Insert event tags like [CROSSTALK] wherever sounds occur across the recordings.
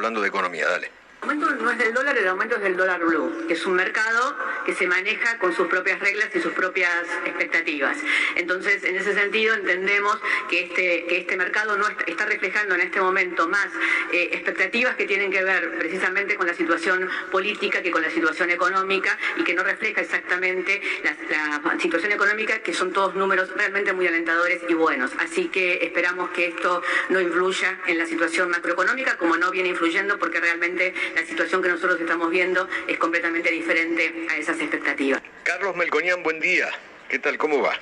Hablando de economía, dale. El aumento no es del dólar, el aumento es del dólar blue, que es un mercado que se maneja con sus propias reglas y sus propias expectativas. Entonces, en ese sentido, entendemos que este, que este mercado no está, está reflejando en este momento más eh, expectativas que tienen que ver precisamente con la situación política que con la situación económica y que no refleja exactamente la, situación económica, que son todos números realmente muy alentadores y buenos. Así que esperamos que esto no influya en la situación macroeconómica, como no viene influyendo, porque realmente la situación que nosotros estamos viendo es completamente diferente a esas expectativas. Carlos Melconian, buen día. ¿Qué tal? ¿Cómo va?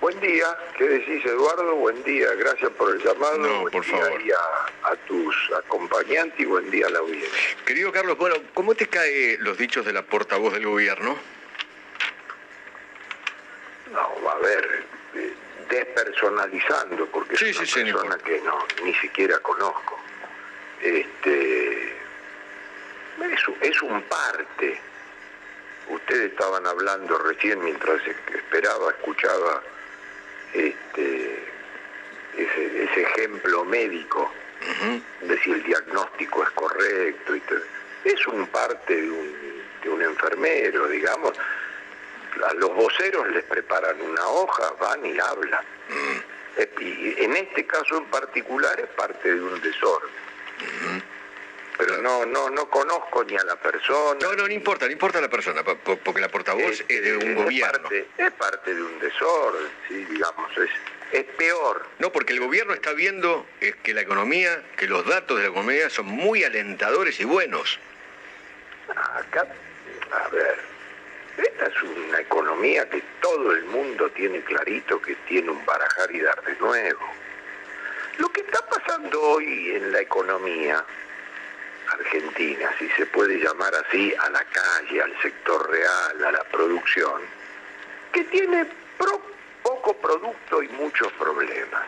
Buen día, ¿qué decís Eduardo? Buen día, gracias por el llamado. No, buen por día favor. y a, a tus acompañantes y buen día a la audiencia. Querido Carlos, bueno, ¿cómo te caen los dichos de la portavoz del gobierno? No, a ver, eh, despersonalizando, porque Sí, es una sí, persona que no, ni siquiera conozco. Este, es un parte. Ustedes estaban hablando recién mientras esperaba, escuchaba este, ese, ese ejemplo médico de si el diagnóstico es correcto. Y todo. Es un parte de un, de un enfermero, digamos. A los voceros les preparan una hoja, van y hablan. Y en este caso en particular es parte de un desorden. Pero no, no, no conozco ni a la persona. No, no, no importa, no importa la persona, po- po- porque la portavoz es de un es gobierno. Parte, es parte de un desorden, sí, digamos, es, es peor. No, porque el gobierno está viendo eh, que la economía, que los datos de la economía son muy alentadores y buenos. Acá, a ver, esta es una economía que todo el mundo tiene clarito que tiene un barajar y dar de nuevo. Lo que está pasando hoy en la economía argentina, si se puede llamar así, a la calle, al sector real, a la producción, que tiene pro- poco producto y muchos problemas.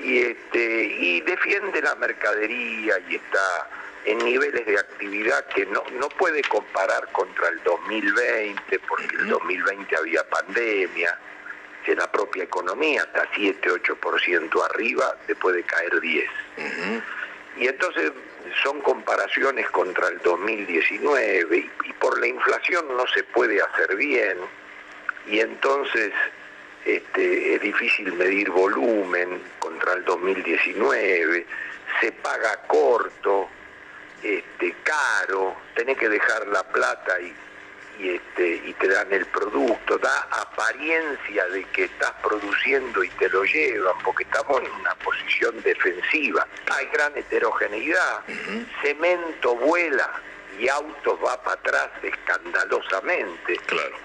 Y este y defiende la mercadería y está en niveles de actividad que no, no puede comparar contra el 2020 porque el 2020 había pandemia que la propia economía está 7 8% arriba después de caer 10 y entonces son comparaciones contra el 2019 y, y por la inflación no se puede hacer bien y entonces este, es difícil medir volumen contra el 2019, se paga corto, este, caro, tenés que dejar la plata y, y, este, y te dan el producto, da apariencia de que estás produciendo y te lo llevan, porque estamos en una posición defensiva, hay gran heterogeneidad, cemento vuela y autos va para atrás escandalosamente. Claro.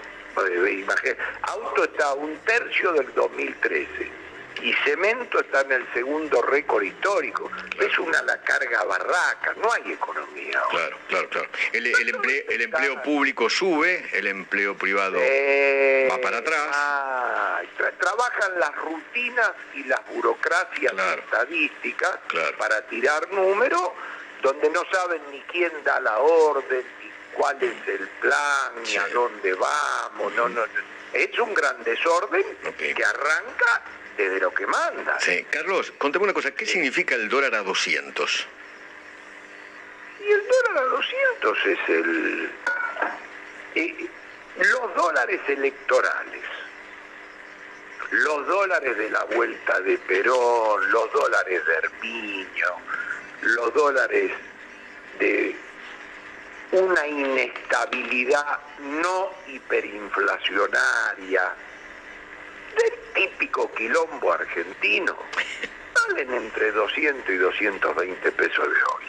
Eh, imagina- Auto está a un tercio del 2013 y cemento está en el segundo récord histórico. Es una la carga barraca, no hay economía. ahora. Claro, claro, claro. El, el emple- el empleo público sube, el empleo privado Eh, va para atrás. tra- trabajan las rutinas y las burocracias Claro. estadísticas Claro. para tirar números donde no saben ni quién da la orden, ni cuál es el plan, ni Sí. a dónde vamos. No, no, no. Es un gran desorden que arranca desde lo que manda. Sí. Carlos, contame una cosa, ¿qué significa el dólar a 200? Y el dólar a 200 es el... eh, los dólares electorales, los dólares de la vuelta de Perón, los dólares de Herminio, los dólares de una inestabilidad no hiperinflacionaria, del típico quilombo argentino, valen entre 200 y 220 pesos de hoy.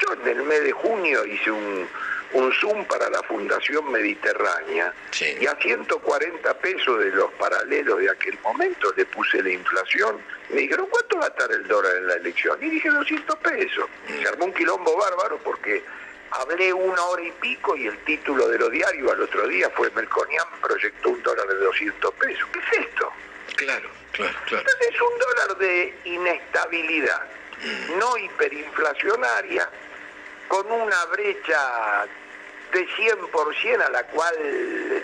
Yo en el mes de junio hice un, un Zoom para la Fundación Mediterránea y a 140 pesos de los paralelos de aquel momento le puse la inflación. Me dijeron, ¿cuánto va a estar el dólar en la elección? Y dije, 200 pesos. Se armó un quilombo bárbaro porque hablé una hora y pico y el título de los diarios al otro día fue Melconian proyectó un dólar de 200 pesos. ¿Qué es esto? Claro, claro, claro. Entonces es un dólar de inestabilidad, Mm. no hiperinflacionaria, con una brecha de 100% a la cual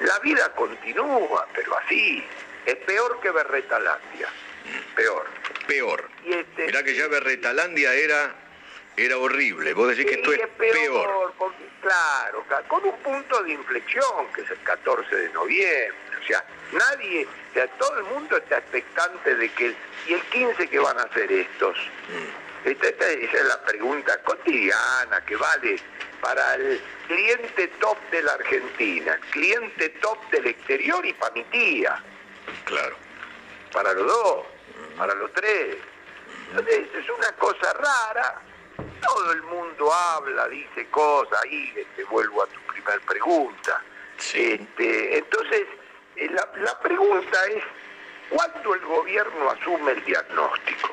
la vida continúa, pero así. Es peor que Berretalandia, peor. Peor. Y este- Mirá que ya Berretalandia era, era horrible. Vos decís que esto es es peor, peor. porque, claro, con un punto de inflexión, que es el 14 de noviembre. O sea, nadie, o sea, todo el mundo está expectante de que, ¿y el 15 qué van a hacer estos? Esta, esta- esa es la pregunta cotidiana que vale para el cliente top de la Argentina, el cliente top del exterior y para mi tía Claro. para los dos, para los tres. Entonces es una cosa rara. Todo el mundo habla, dice cosas, ahí te vuelvo a tu primer pregunta. Sí. Este, entonces, eh, la, la pregunta es, ¿cuándo el gobierno asume el diagnóstico?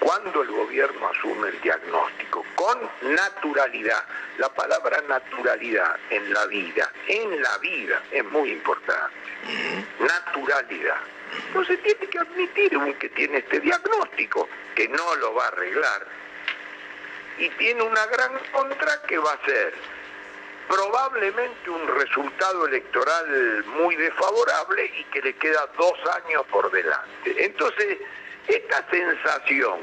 ¿Cuándo el gobierno asume el diagnóstico? Con naturalidad. La palabra naturalidad en la vida, en la vida, es muy importante. Naturalidad. Entonces tiene que admitir un que tiene este diagnóstico, que no lo va a arreglar, y tiene una gran contra que va a ser probablemente un resultado electoral muy desfavorable y que le queda dos años por delante. Entonces, esta sensación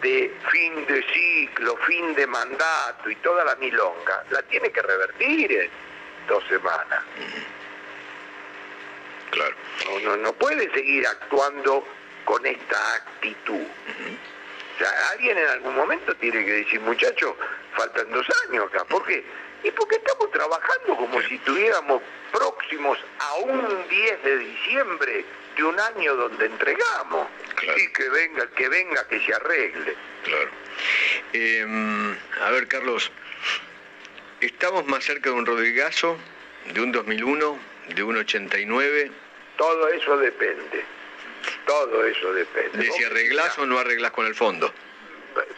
de fin de ciclo, fin de mandato y toda la milonga, la tiene que revertir en dos semanas. Claro. No, no, no puede seguir actuando con esta actitud. O sea, alguien en algún momento tiene que decir, muchachos, faltan dos años acá. ¿Por qué? Y porque estamos trabajando como si estuviéramos próximos a un 10 de diciembre de un año donde entregamos. Claro. Y que venga, que venga, que se arregle. Claro. Eh, a ver, Carlos, estamos más cerca de un Rodrigazo, de un 2001, de un 89, Todo eso depende. Todo eso depende. de si arreglás o no arreglás con el fondo.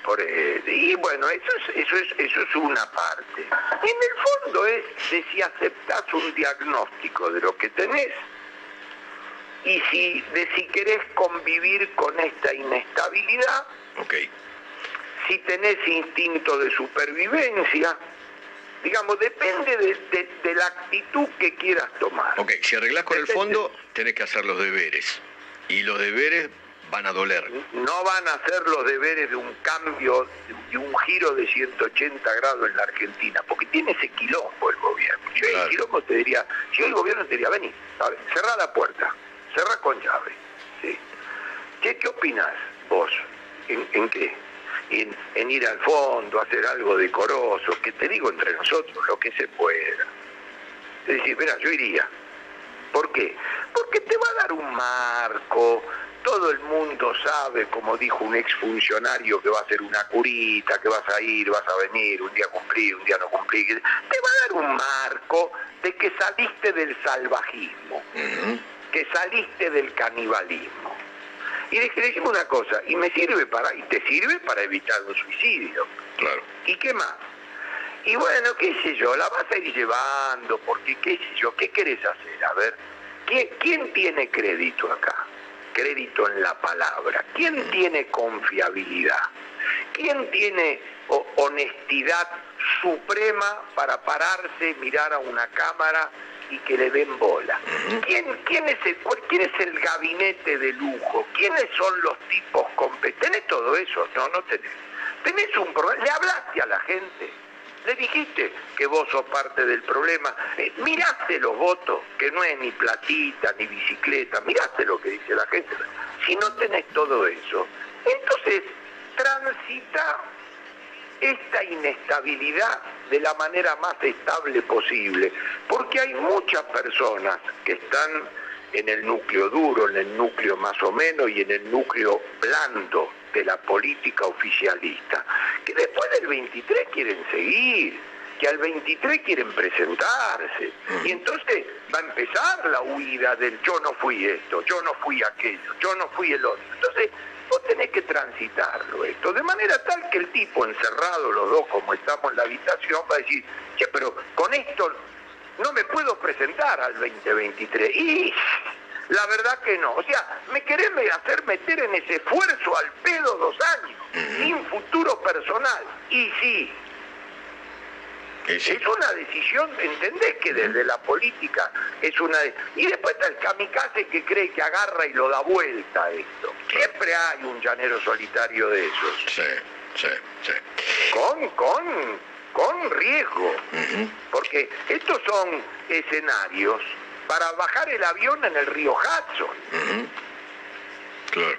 Por, eh, y bueno, eso es, eso, es, eso es una parte. En el fondo es de si aceptás un diagnóstico de lo que tenés y si, de si querés convivir con esta inestabilidad, Ok. si tenés instinto de supervivencia, digamos, depende de, de- de la actitud que quieras tomar. Ok, si arreglás con el fondo, tenés que hacer los deberes. Y los deberes van a doler. no van a hacer los deberes de un cambio, de un giro de 180 grados en la Argentina, porque tiene ese quilombo el gobierno. Si hoy Claro. el quilombo te diría, si hoy el gobierno te diría, vení, ver, cerrá la puerta, cerrá con llave. ¿sí? ¿Qué, qué opinás vos? ¿En, en qué? En, en ir al fondo, hacer algo decoroso, que te digo entre nosotros, lo que se pueda. Es decir, mira, yo iría. ¿Por qué? Porque te va a dar un marco, todo el mundo sabe, como dijo un exfuncionario, que va a ser una curita, que vas a ir, vas a venir, un día cumplir, un día no cumplir. Te va a dar un marco de que saliste del salvajismo, que saliste del canibalismo. Y le decimos una cosa, y me sirve para, y te sirve para evitar un suicidio. Claro. ¿Y qué más? Y bueno, qué sé yo, la vas a ir llevando, porque qué sé yo, ¿qué querés hacer? A ver, ¿quién, quién tiene crédito acá? Crédito en la palabra. ¿Quién tiene confiabilidad? ¿Quién tiene ho- honestidad suprema para pararse, mirar a una cámara y que le den bola? ¿Quién, quién, es el, ¿Quién es el gabinete de lujo? ¿Quiénes son los tipos competentes? ¿Tenés todo eso? No, no tenés. Tenés un problema. ¿Le hablaste a la gente? Le dijiste que vos sos parte del problema. Eh, miraste los votos, que no es ni platita ni bicicleta. Miraste lo que dice la gente. Si no tenés todo eso, entonces transita esta inestabilidad de la manera más estable posible, porque hay muchas personas que están en el núcleo duro, en el núcleo más o menos y en el núcleo blando de la política oficialista, que después del 23 quieren seguir que al 23 quieren presentarse. Y entonces va a empezar la huida del yo no fui esto, yo no fui aquello, yo no fui el otro. Entonces, vos tenés que transitarlo esto, de manera tal que el tipo encerrado, los dos como estamos en la habitación, va a decir, che, pero con esto no me puedo presentar al 2023. Y la verdad que no. O sea, me querés hacer meter en ese esfuerzo al pedo dos años, sin futuro personal. Y sí, es una decisión, ¿entendés que desde la política es una... Y después está el kamikaze que cree que agarra y lo da vuelta a esto. Siempre hay un llanero solitario de esos. Sí, sí, sí. Con, con, con riesgo. Porque estos son escenarios para bajar el avión en el río Hudson.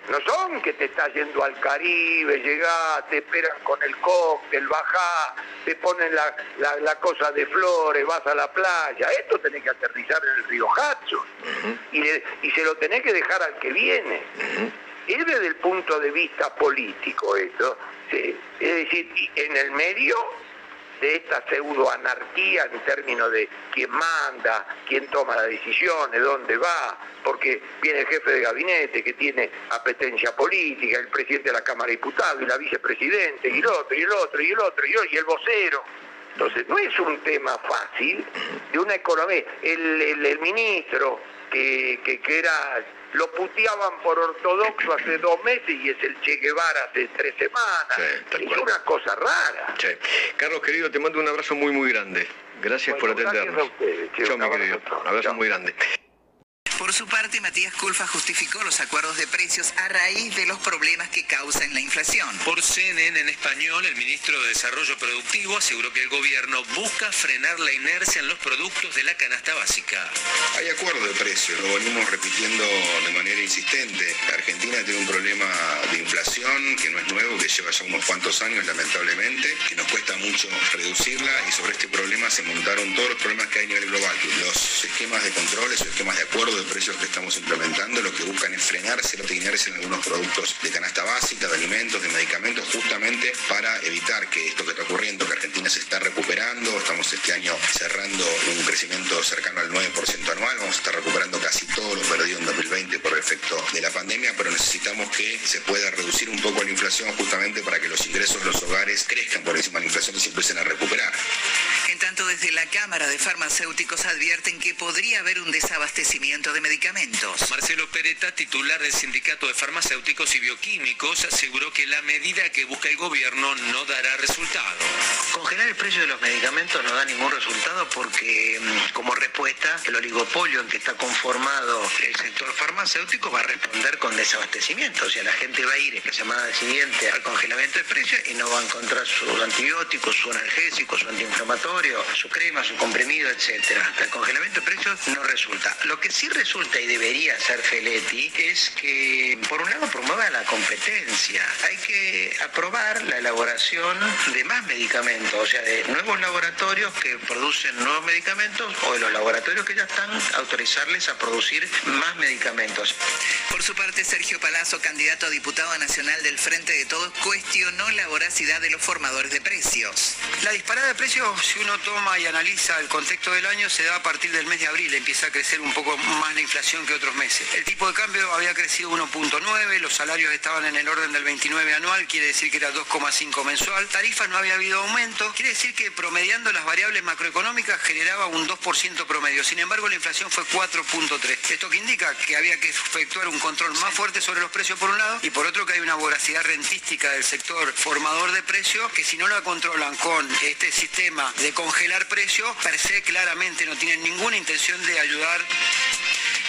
No son que te estás yendo al Caribe, llegás, te esperan con el cóctel, bajás, te ponen la, cosa de flores, vas a la playa. Esto tenés que aterrizar en el río Hudson y, se lo tenés que dejar al que viene. Es desde el punto de vista político esto. Es decir, en el medio de esta pseudoanarquía en términos de quién manda, quién toma las decisiones, dónde va, porque viene el jefe de gabinete que tiene apetencia política, el presidente de la Cámara de Diputados y la vicepresidente, y el otro, y el otro, y el otro, y, el vocero. Entonces, no es un tema fácil de una economía. El, ministro que, que era lo puteaban por ortodoxo hace dos meses y es el Che Guevara hace tres semanas. es una cosa rara. Carlos, querido, te mando un abrazo muy, muy grande. Gracias por atendernos. Chao, mi querido. Un abrazo muy grande. Por su parte, Matías Culfa justificó los acuerdos de precios a raíz de los problemas que causan la inflación. Por CNN en español, el ministro de Desarrollo Productivo aseguró que el gobierno busca frenar la inercia en los productos de la canasta básica. Hay acuerdo de precios, lo venimos repitiendo de manera insistente. La Argentina tiene un problema de inflación que no es nuevo, que lleva ya unos cuantos años lamentablemente, que nos cuesta mucho reducirla y sobre este problema se montaron todos los problemas que hay a nivel global. Los esquemas de controles o esquemas de acuerdo de precios que estamos implementando lo que buscan es frenarse, tiñarse en algunos productos de canasta básica, de alimentos, de medicamentos, justamente para evitar que esto que está ocurriendo, que Argentina se está recuperando, estamos este año cerrando un crecimiento cercano al 9% anual, vamos a estar recuperando casi todo lo perdido en 2020 por efecto de la pandemia, pero necesitamos que se pueda reducir un poco la inflación justamente para que los ingresos de los hogares crezcan por encima de la inflación y se empiecen a recuperar. En tanto, desde la Cámara de Farmacéuticos advierten que podría haber un desabastecimiento de medicamentos. Marcelo Pereta, titular del Sindicato de Farmacéuticos y Bioquímicos, aseguró que la medida que busca el gobierno no dará resultado. Congelar el precio de los medicamentos no da ningún resultado porque, mm, como respuesta, el oligopolio en que está conformado el sector farmacéutico va a responder con desabastecimiento. O sea, la gente va a ir la semana siguiente al congelamiento de precios y no va a encontrar sus antibióticos, su analgésico, su antiinflamatorio su crema, su comprimido, etcétera. El congelamiento de precios no resulta. Lo que sí resulta y debería hacer Feletti es que, por un lado, promueva la competencia. Hay que aprobar la elaboración de más medicamentos, o sea, de nuevos laboratorios que producen nuevos medicamentos o de los laboratorios que ya están, autorizarles a producir más medicamentos. Por su parte, Sergio Palazzo, candidato a diputado nacional del Frente de Todos, cuestionó la voracidad de los formadores de precios. La disparada de precios, si uno toma y analiza el contexto del año, se da a partir del mes de abril, empieza a crecer un poco más la inflación que otros meses. El tipo de cambio había crecido 1.9, los salarios estaban en el orden del 29 anual, quiere decir que era 2,5 mensual, tarifas no había habido aumento, quiere decir que promediando las variables macroeconómicas generaba un 2% promedio, sin embargo la inflación fue 4.3. Esto que indica que había que efectuar un control más fuerte sobre los precios por un lado y por otro que hay una voracidad rentística del sector formador de precios que si no la controlan con este sistema de congelar precios, per se claramente no tienen ninguna intención de ayudar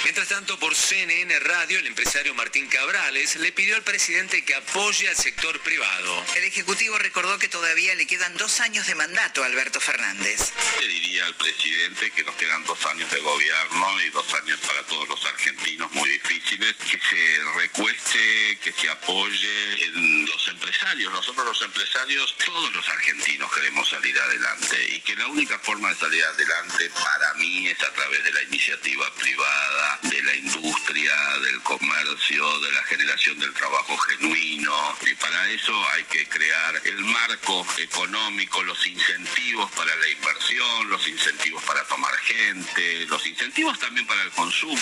Mientras tanto, por CNN Radio, el empresario Martín Cabrales le pidió al presidente que apoye al sector privado. El Ejecutivo recordó que todavía le quedan dos años de mandato a Alberto Fernández. Le diría al presidente que nos quedan dos años de gobierno y dos años para todos los argentinos muy difíciles, que se recueste, que se apoye en los empresarios empresarios. Nosotros los empresarios, todos los argentinos queremos salir adelante y que la única forma de salir adelante para mí es a través de la iniciativa privada, de la industria, del comercio, de la generación del trabajo genuino. Y para eso hay que crear el marco económico, los incentivos para la inversión, los incentivos para tomar gente, los incentivos también para el consumo.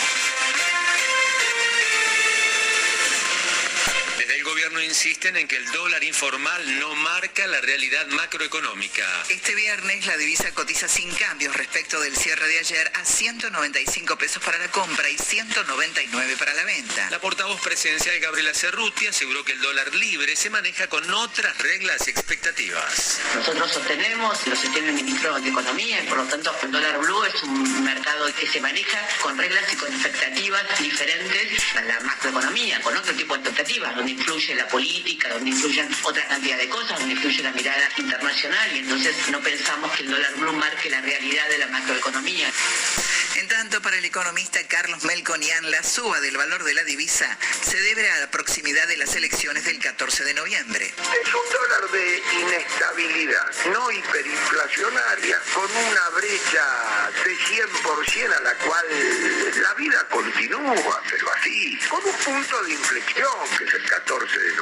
Gobierno insisten en que el dólar informal no marca la realidad macroeconómica. Este viernes la divisa cotiza sin cambios respecto del cierre de ayer a 195 pesos para la compra y 199 para la venta. La portavoz presidencial Gabriela Cerruti aseguró que el dólar libre se maneja con otras reglas y expectativas. Nosotros sostenemos, lo sostiene el ministro de Economía y por lo tanto el dólar blue es un mercado que se maneja con reglas y con expectativas diferentes a la macroeconomía, con otro tipo de expectativas, donde influye influye la política, donde influyen otra cantidad de cosas, donde influye la mirada internacional y entonces no pensamos que el dólar blue marque la realidad de la macroeconomía. En tanto, para el economista Carlos Melconian, la suba del valor de la divisa se debe a la proximidad de las elecciones del 14 de noviembre. Es un dólar de inestabilidad, no hiperinflacionaria, con una brecha de 100% a la cual la vida continúa, pero así, con un punto de inflexión, que es el 14 de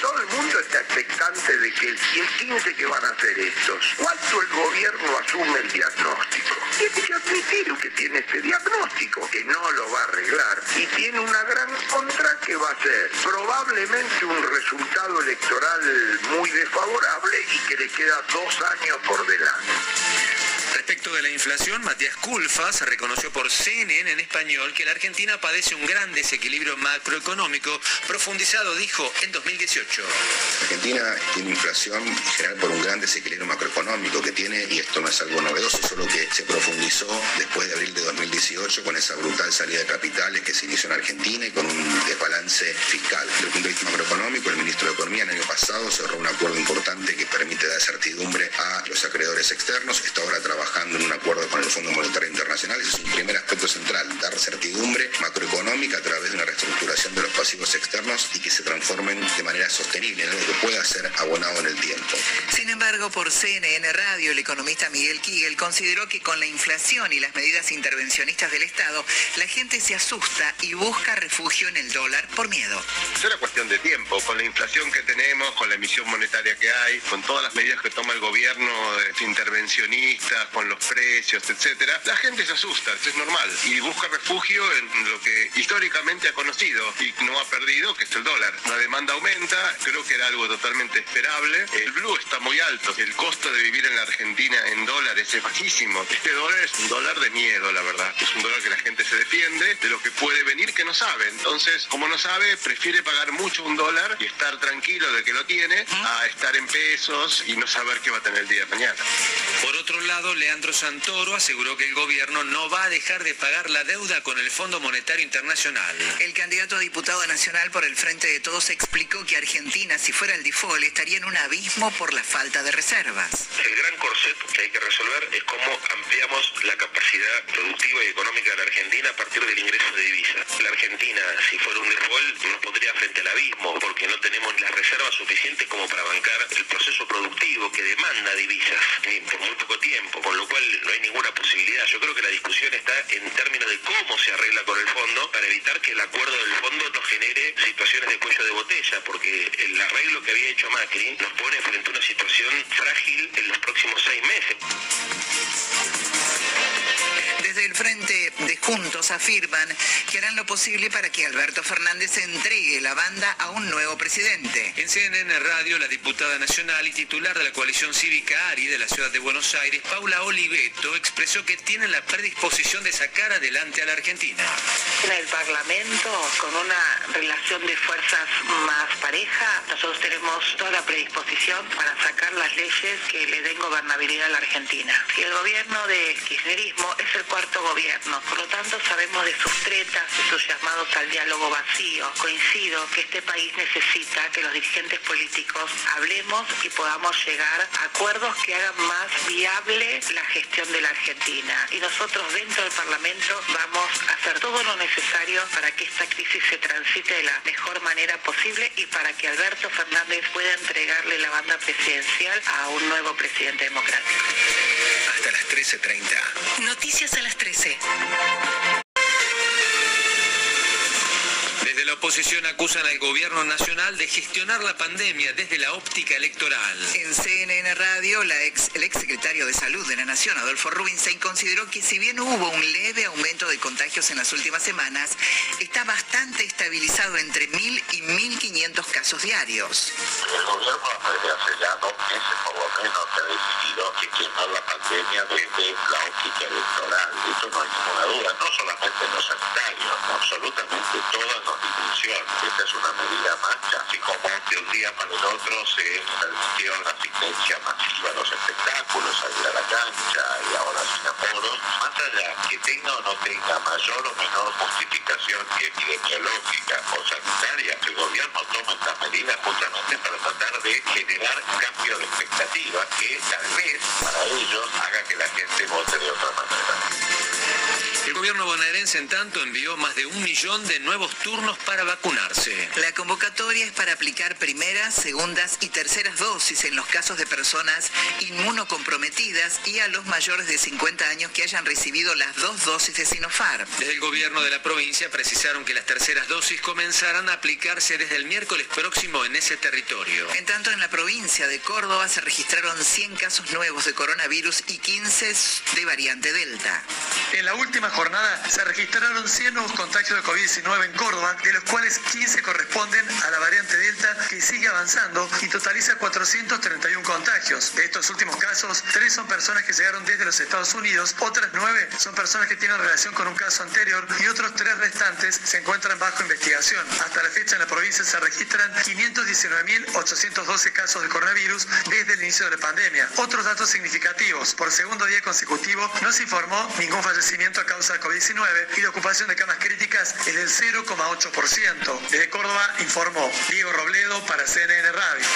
Todo el mundo está expectante de que el 15 que van a hacer estos, ¿cuánto el gobierno asume el diagnóstico? Tiene que admitir que tiene este diagnóstico, que no lo va a arreglar, y tiene una gran contra que va a ser probablemente un resultado electoral muy desfavorable y que le queda dos años por delante. Respecto de la inflación, Matías Culfas reconoció por CNN en español que la Argentina padece un gran desequilibrio macroeconómico profundizado, dijo, en 2018. Argentina tiene inflación en general por un gran desequilibrio macroeconómico que tiene, y esto no es algo novedoso, solo que se profundizó después de abril de 2018 con esa brutal salida de capitales que se inició en Argentina y con un desbalance fiscal. Desde el punto de vista macroeconómico, el ministro de Economía el año pasado cerró un acuerdo importante que permite dar certidumbre a los acreedores externos. Está ahora trabajando en un acuerdo con el Fondo Monetario Internacional. Ese es un primer aspecto central, dar certidumbre macroeconómica a través de una reestructuración de los pasivos externos y que se transformen de manera sostenible, en algo que pueda ser abonado en el tiempo. Sin embargo, por CNN Radio, el economista Miguel Kigel consideró que con la inflación y las medidas intervencionistas del Estado, la gente se asusta y busca refugio en el dólar por miedo. Es una cuestión de tiempo, con la inflación que tenemos, con la emisión monetaria que hay, con todas las medidas que toma el gobierno intervencionistas, con los precios, etcétera, la gente se asusta, es normal, y busca refugio en lo que históricamente ha conocido y no ha perdido, que es el dólar. La demanda aumenta, creo que era algo totalmente esperable. El blue está muy alto, el costo de vivir en la Argentina en dólares es bajísimo. Este dólar es un dólar de miedo, la verdad. Es un dólar que la gente se defiende de lo que puede venir que no sabe. Entonces, como no sabe, prefiere pagar mucho un dólar y estar tranquilo de que lo tiene a estar en pesos y no saber qué va a tener el día de mañana. Por otro lado, Leandro Santoro aseguró que el gobierno no va a dejar de pagar la deuda con el Fondo Monetario Internacional. El candidato a diputado nacional por el Frente de Todos explicó que Argentina, si fuera el default, estaría en un abismo por la falta de reservas. El gran corset que hay que resolver es cómo ampliamos la capacidad productiva y económica de la Argentina a partir del ingreso de divisas. La Argentina, si fuera un default, nos pondría frente al abismo porque no tenemos las reservas suficientes como para bancar el proceso productivo que demanda divisas por muy poco tiempo con lo cual no hay ninguna posibilidad. Yo creo que la discusión está en términos de cómo se arregla con el fondo para evitar que el acuerdo del fondo nos genere situaciones de cuello de botella, porque el arreglo que había hecho Macri nos pone frente a una situación frágil en los próximos seis meses. Desde el frente de Juntos afirman que harán lo posible para que Alberto Fernández entregue la banda a un nuevo presidente. En CNN Radio, la diputada nacional y titular de la coalición cívica ARI de la ciudad de Buenos Aires, Paula Oliveto, expresó que tienen la predisposición de sacar adelante a la Argentina. En el Parlamento, con una relación de fuerzas más pareja, nosotros tenemos toda la predisposición para sacar las leyes que le den gobernabilidad a la Argentina. Y el gobierno de kirchnerismo es el cual cuarto gobierno. Por lo tanto, sabemos de sus tretas, de sus llamados al diálogo vacío. Coincido que este país necesita que los dirigentes políticos hablemos y podamos llegar a acuerdos que hagan más viable la gestión de la Argentina. Y nosotros dentro del Parlamento vamos a hacer todo lo necesario para que esta crisis se transite de la mejor manera posible y para que Alberto Fernández pueda entregarle la banda presidencial a un nuevo presidente democrático. Hasta las 13.30. Noticias a las 13. Desde la oposición acusan al gobierno nacional de gestionar la pandemia desde la óptica electoral. En CNN Radio, la ex, el ex secretario de Salud de la Nación, Adolfo Rubinstein, consideró que si bien hubo un leve aumento de contagios en las últimas semanas, está bastante estabilizado entre 1.000 y 1.500 casos diarios. El gobierno desde hace ya dos meses por lo menos ha decidido gestionar la pandemia desde la óptica electoral. Esto no hay ninguna duda, no solamente en los sanitarios, absolutamente todas dimensiones. Esta es una medida más, así como de un día para el otro se permitió la asistencia masiva a los espectáculos, salir a la cancha y ahora sin aforos, más allá que tenga o no tenga mayor o menor justificación epidemiológica o sanitaria, el gobierno toma estas medidas justamente para tratar de generar cambio de expectativa que tal vez para ellos haga que la gente vote de otra en tanto, envió más de un millón de nuevos turnos para vacunarse. La convocatoria es para aplicar primeras, segundas y terceras dosis en los casos de personas inmunocomprometidas y a los mayores de 50 años que hayan recibido las dos dosis de Sinopharm. Desde el gobierno de la provincia precisaron que las terceras dosis comenzarán a aplicarse desde el miércoles próximo en ese territorio. En tanto, en la provincia de Córdoba se registraron 100 casos nuevos de coronavirus y 15 de variante Delta. En la última jornada se registraron 100 nuevos contagios de COVID-19 en Córdoba, de los cuales 15 corresponden a la variante Delta, que sigue avanzando y totaliza 431 contagios. De estos últimos casos, 3 son personas que llegaron desde los Estados Unidos, otras 9 son personas que tienen relación con un caso anterior y otros 3 restantes se encuentran bajo investigación. Hasta la fecha en la provincia se registran 519.812 casos de coronavirus desde el inicio de la pandemia. Otros datos significativos, por segundo día consecutivo no se informó ningún fallecimiento a causa de COVID-19 y la ocupación de camas críticas es del 0,8%. Desde Córdoba informó Diego Robledo para CNN Radio.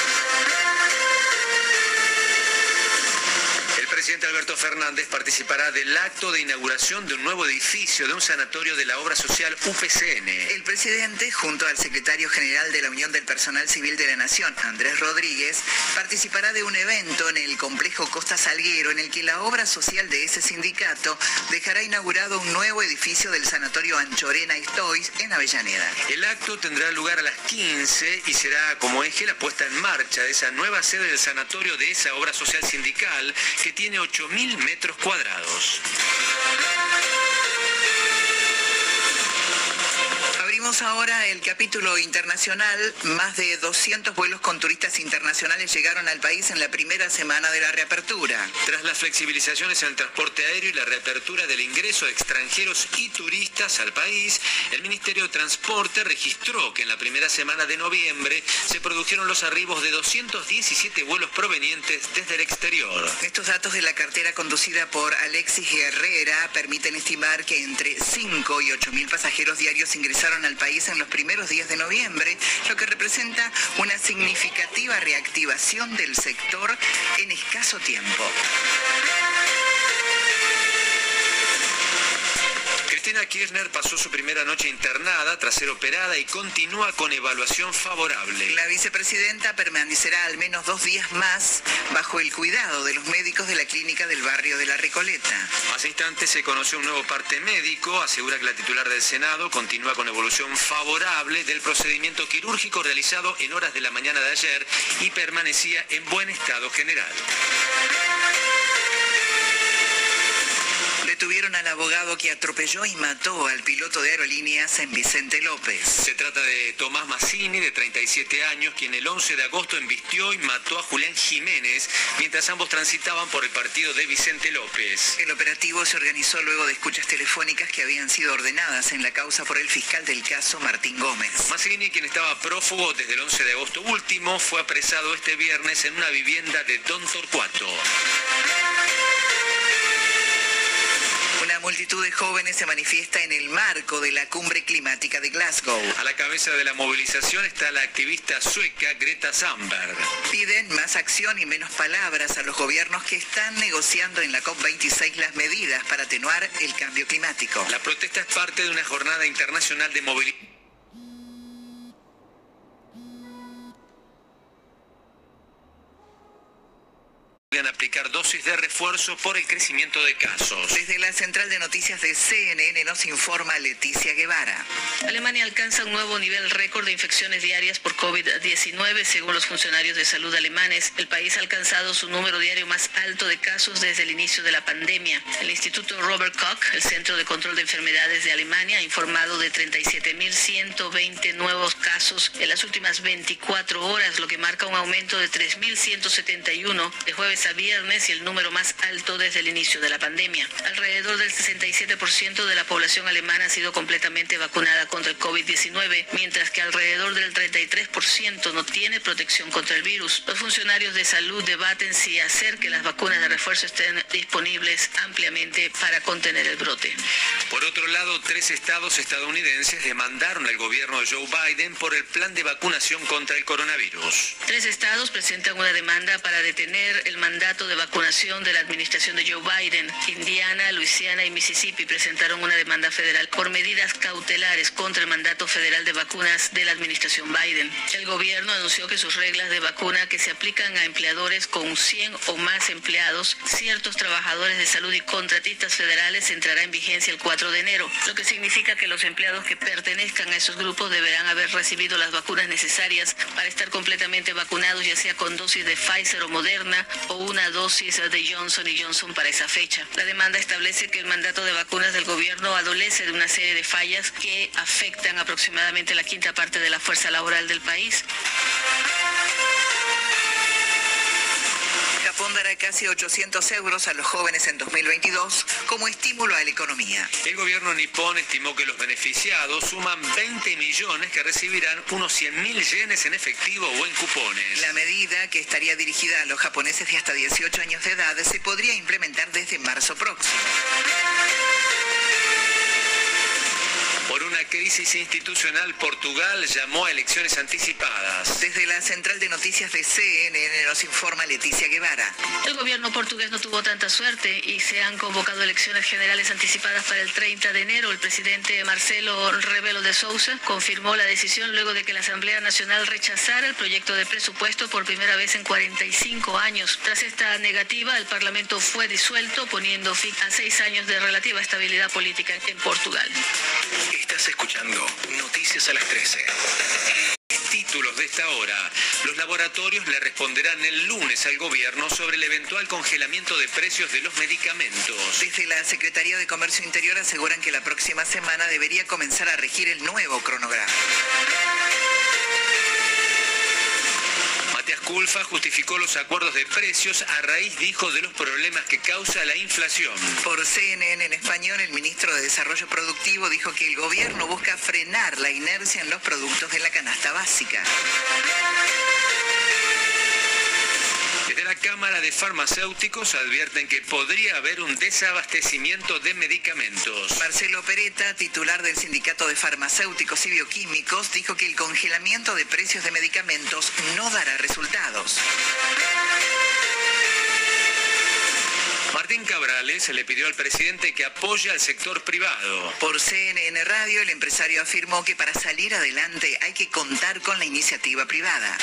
El presidente Alberto Fernández participará del acto de inauguración de un nuevo edificio de un sanatorio de la obra social UPCN. El presidente, junto al secretario general de la Unión del Personal Civil de la Nación, Andrés Rodríguez, participará de un evento en el complejo Costa Salguero en el que la obra social de ese sindicato dejará inaugurado un nuevo edificio del sanatorio Anchorena Estois en Avellaneda. El acto tendrá lugar a las 15 y será como eje la puesta en marcha de esa nueva sede del sanatorio de esa obra social sindical que tiene 8.000 metros cuadrados. Ahora el capítulo internacional. Más de 200 vuelos con turistas internacionales llegaron al país en la primera semana de la reapertura. Tras las flexibilizaciones en el transporte aéreo y la reapertura del ingreso de extranjeros y turistas al país, el Ministerio de Transporte registró que en la primera semana de noviembre se produjeron los arribos de 217 vuelos provenientes desde el exterior. Estos datos de la cartera conducida por Alexis Herrera permiten estimar que entre 5 y 8 mil pasajeros diarios ingresaron al país en los primeros días de noviembre, lo que representa una significativa reactivación del sector en escaso tiempo. Cristina Kirchner pasó su primera noche internada tras ser operada y continúa con evaluación favorable. La vicepresidenta permanecerá al menos dos días más bajo el cuidado de los médicos de la clínica del barrio de La Recoleta. Hace instantes se conoció un nuevo parte médico, asegura que la titular del Senado continúa con evolución favorable del procedimiento quirúrgico realizado en horas de la mañana de ayer y permanecía en buen estado general. Detuvieron al abogado que atropelló y mató al piloto de aerolíneas en Vicente López. Se trata de Tomás Massini, de 37 años, quien el 11 de agosto embistió y mató a Julián Jiménez mientras ambos transitaban por el partido de Vicente López. El operativo se organizó luego de escuchas telefónicas que habían sido ordenadas en la causa por el fiscal del caso, Martín Gómez. Massini, quien estaba prófugo desde el 11 de agosto último, fue apresado este viernes en una vivienda de Don Torcuato. La multitud de jóvenes se manifiesta en el marco de la cumbre climática de Glasgow. A la cabeza de la movilización está la activista sueca Greta Thunberg. Piden más acción y menos palabras a los gobiernos que están negociando en la COP26 las medidas para atenuar el cambio climático. La protesta es parte de una jornada internacional de aplicar dosis de refuerzo por el crecimiento de casos. Desde la central de noticias de CNN nos informa Leticia Guevara. Alemania alcanza un nuevo nivel récord de infecciones diarias por COVID-19 según los funcionarios de salud alemanes. El país ha alcanzado su número diario más alto de casos desde el inicio de la pandemia. El Instituto Robert Koch, el Centro de Control de Enfermedades de Alemania, ha informado de 37.120 nuevos casos en las últimas 24 horas, lo que marca un aumento de 3.171 de jueves a viernes y el número más alto desde el inicio de la pandemia. Alrededor del 67% de la población alemana ha sido completamente vacunada contra el COVID-19, mientras que alrededor del 33% no tiene protección contra el virus. Los funcionarios de salud debaten si hacer que las vacunas de refuerzo estén disponibles ampliamente para contener el brote. Por otro lado, tres estados estadounidenses demandaron al gobierno de Joe Biden por el plan de vacunación contra el coronavirus. Tres estados presentan una demanda para detener el mandato de vacunación de la administración de Joe Biden. Indiana, Luisiana y Mississippi presentaron una demanda federal por medidas cautelares contra el mandato federal de vacunas de la administración Biden. El gobierno anunció que sus reglas de vacuna que se aplican a empleadores con 100 o más empleados, ciertos trabajadores de salud y contratistas federales entrará en vigencia el 4 de enero, lo que significa que los empleados que pertenezcan a esos grupos deberán haber recibido las vacunas necesarias para estar completamente vacunados, ya sea con dosis de Pfizer o Moderna o una dosis de Johnson y Johnson para esa fecha. La demanda establece que el mandato de vacunas del gobierno adolece de una serie de fallas que afectan aproximadamente la quinta parte de la fuerza laboral del país. Japón dará casi 800 euros a los jóvenes en 2022 como estímulo a la economía. El gobierno nipón estimó que los beneficiados suman 20 millones que recibirán unos 100 mil yenes en efectivo o en cupones. La medida, que estaría dirigida a los japoneses de hasta 18 años de edad, se podría implementar desde marzo próximo. Crisis institucional, Portugal llamó a elecciones anticipadas. Desde la central de noticias de CNN nos informa Leticia Guevara. El gobierno portugués no tuvo tanta suerte y se han convocado elecciones generales anticipadas para el 30 de enero. El presidente Marcelo Rebelo de Sousa confirmó la decisión luego de que la Asamblea Nacional rechazara el proyecto de presupuesto por primera vez en 45 años. Tras esta negativa, el Parlamento fue disuelto, poniendo fin a seis años de relativa estabilidad política en Portugal. Estás escuchando Noticias a las 13. Títulos de esta hora. Los laboratorios le responderán el lunes al gobierno sobre el eventual congelamiento de precios de los medicamentos. Desde la Secretaría de Comercio Interior aseguran que la próxima semana debería comenzar a regir el nuevo cronograma. Culfa justificó los acuerdos de precios a raíz, dijo, de los problemas que causa la inflación. Por CNN en español, el ministro de Desarrollo Productivo dijo que el gobierno busca frenar la inercia en los productos de la canasta básica. Cámara de Farmacéuticos advierten que podría haber un desabastecimiento de medicamentos. Marcelo Peretta, titular del Sindicato de Farmacéuticos y Bioquímicos, dijo que el congelamiento de precios de medicamentos no dará resultados. Martín Cabrales le pidió al presidente que apoye al sector privado. Por CNN Radio, el empresario afirmó que para salir adelante hay que contar con la iniciativa privada.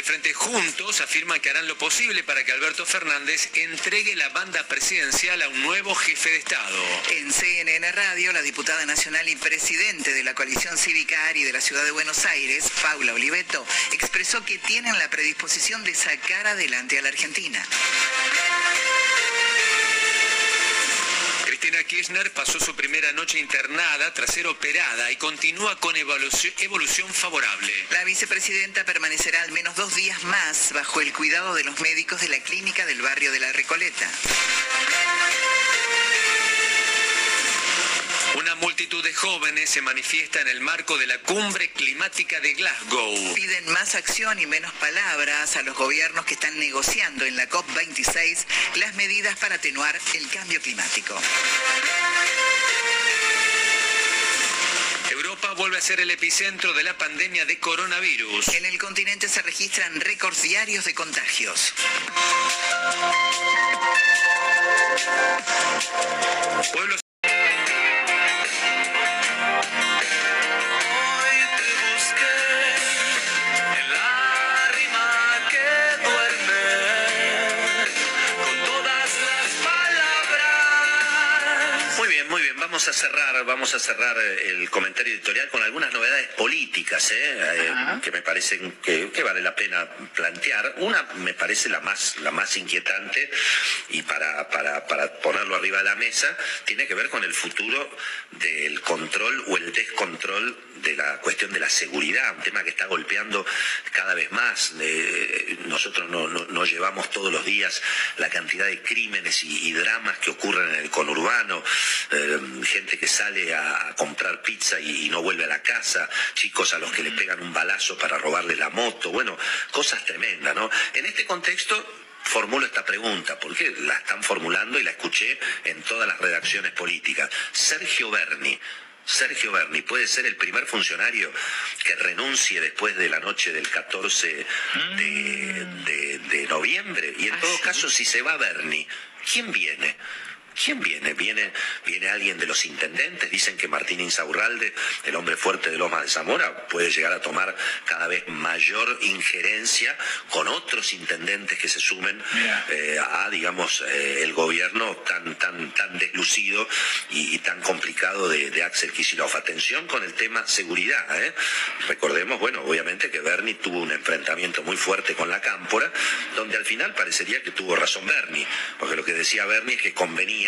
El Frente Juntos afirman que harán lo posible para que Alberto Fernández entregue la banda presidencial a un nuevo jefe de Estado. En CNN Radio, la diputada nacional y presidente de la coalición cívica ARI de la ciudad de Buenos Aires, Paula Oliveto, expresó que tienen la predisposición de sacar adelante a la Argentina. Cristina Kirchner pasó su primera noche internada tras ser operada y continúa con evolución, evolución, favorable. La vicepresidenta permanecerá al menos dos días más bajo el cuidado de los médicos de la clínica del barrio de La Recoleta. Una multitud de jóvenes se manifiesta en el marco de la cumbre climática de Glasgow. Piden más acción y menos palabras a los gobiernos que están negociando en la COP26 las medidas para atenuar el cambio climático. Europa vuelve a ser el epicentro de la pandemia de coronavirus. En el continente se registran récords diarios de contagios. Pueblos cerrar, vamos a cerrar eh, el comentario editorial con algunas novedades políticas, ¿eh? Eh, que me parecen que, que vale la pena plantear. Una me parece la más, la más inquietante y para, para, para ponerlo arriba de la mesa tiene que ver con el futuro del control o el descontrol de la cuestión de la seguridad, un tema que está golpeando cada vez más. Eh, nosotros no, no- no llevamos todos los días la cantidad de crímenes y, y dramas que ocurren en el conurbano, eh, gente que sale a, a comprar pizza y, y no vuelve a la casa, chicos a los que le pegan un balazo para robarle la moto, bueno, cosas tremendas, ¿no? En este contexto formulo esta pregunta, porque la están formulando y la escuché en todas las redacciones políticas. Sergio Berni. Sergio Berni puede ser el primer funcionario que renuncie después de la noche del 14 de, de- de noviembre. Y en todo caso, si se va Berni, ¿quién viene? ¿Quién viene? viene? Viene alguien de los intendentes. Dicen que Martín Insaurralde, el hombre fuerte de Loma de Zamora, puede llegar a tomar cada vez mayor injerencia con otros intendentes que se sumen eh, a, digamos, eh, el gobierno tan, tan, tan deslucido y, y tan complicado de, de Axel Kicillof. Atención con el tema seguridad. ¿eh? Recordemos, bueno, obviamente que Bernie tuvo un enfrentamiento muy fuerte con la Cámpora, donde al final parecería que tuvo razón Bernie, porque lo que decía Bernie es que convenía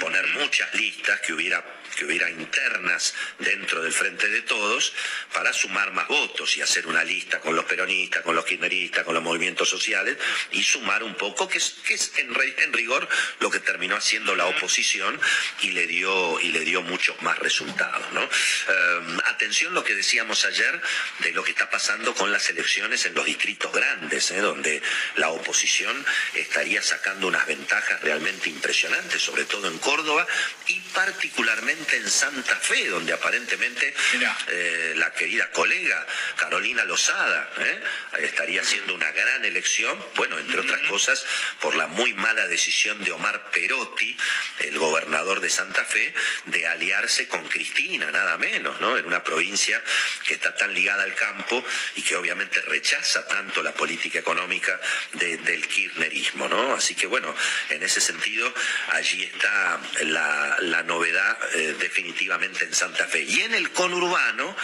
poner muchas listas que hubiera que hubiera internas dentro del frente de todos para sumar más votos y hacer una lista con los peronistas, con los kirchneristas, con los movimientos sociales y sumar un poco, que es, en rigor lo que terminó haciendo la oposición y le dio, y le dio muchos más resultados. ¿no? Eh, atención lo que decíamos ayer de lo que está pasando con las elecciones en los distritos grandes, ¿eh? donde la oposición estaría sacando unas ventajas realmente impresionantes, sobre todo en Córdoba y particularmente en Santa Fe, donde aparentemente eh, la querida colega Carolina Lozada ¿eh? estaría haciendo una gran elección, bueno, entre otras cosas, por la muy mala decisión de Omar Perotti, el gobernador de Santa Fe, de aliarse con Cristina, nada menos, ¿no? En una provincia que está tan ligada al campo y que obviamente rechaza tanto la política económica de- del kirchnerismo, ¿no? Así que bueno, en ese sentido, allí está la, la novedad eh, definitivamente en Santa Fe. Y en el conurbano,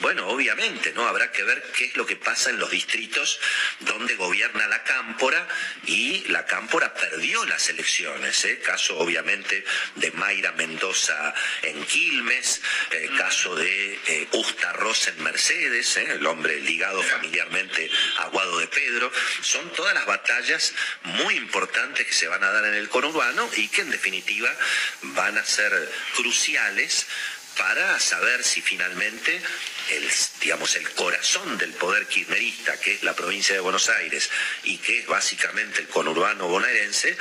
bueno, obviamente, ¿no? Habrá que ver qué es lo que pasa en los distritos donde gobierna la Cámpora y la Cámpora perdió las elecciones, ¿eh? Caso obviamente de Mayra Mendoza en Quilmes, eh, caso de eh, Ustarroz en Mercedes, ¿eh? el hombre ligado familiarmente a Guado de Pedro. Son todas las batallas muy importantes que se van a dar en el conurbano y que en definitiva van a ser cruciales para saber si finalmente el, digamos, el corazón del poder kirchnerista, que es la provincia de Buenos Aires y que es básicamente el conurbano bonaerense,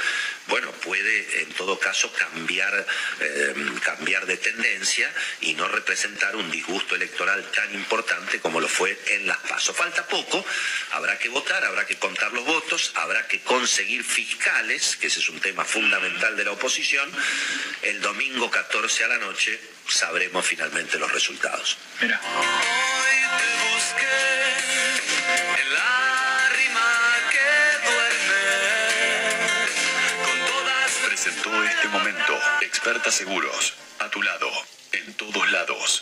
bueno, puede en todo caso cambiar, eh, cambiar de tendencia y no representar un disgusto electoral tan importante como lo fue en las PASO. Falta poco, habrá que votar, habrá que contar los votos, habrá que conseguir fiscales, que ese es un tema fundamental de la oposición. El domingo 14 a la noche sabremos finalmente los resultados. Mira. Presentó este momento. Experta Seguros. A tu lado. En todos lados.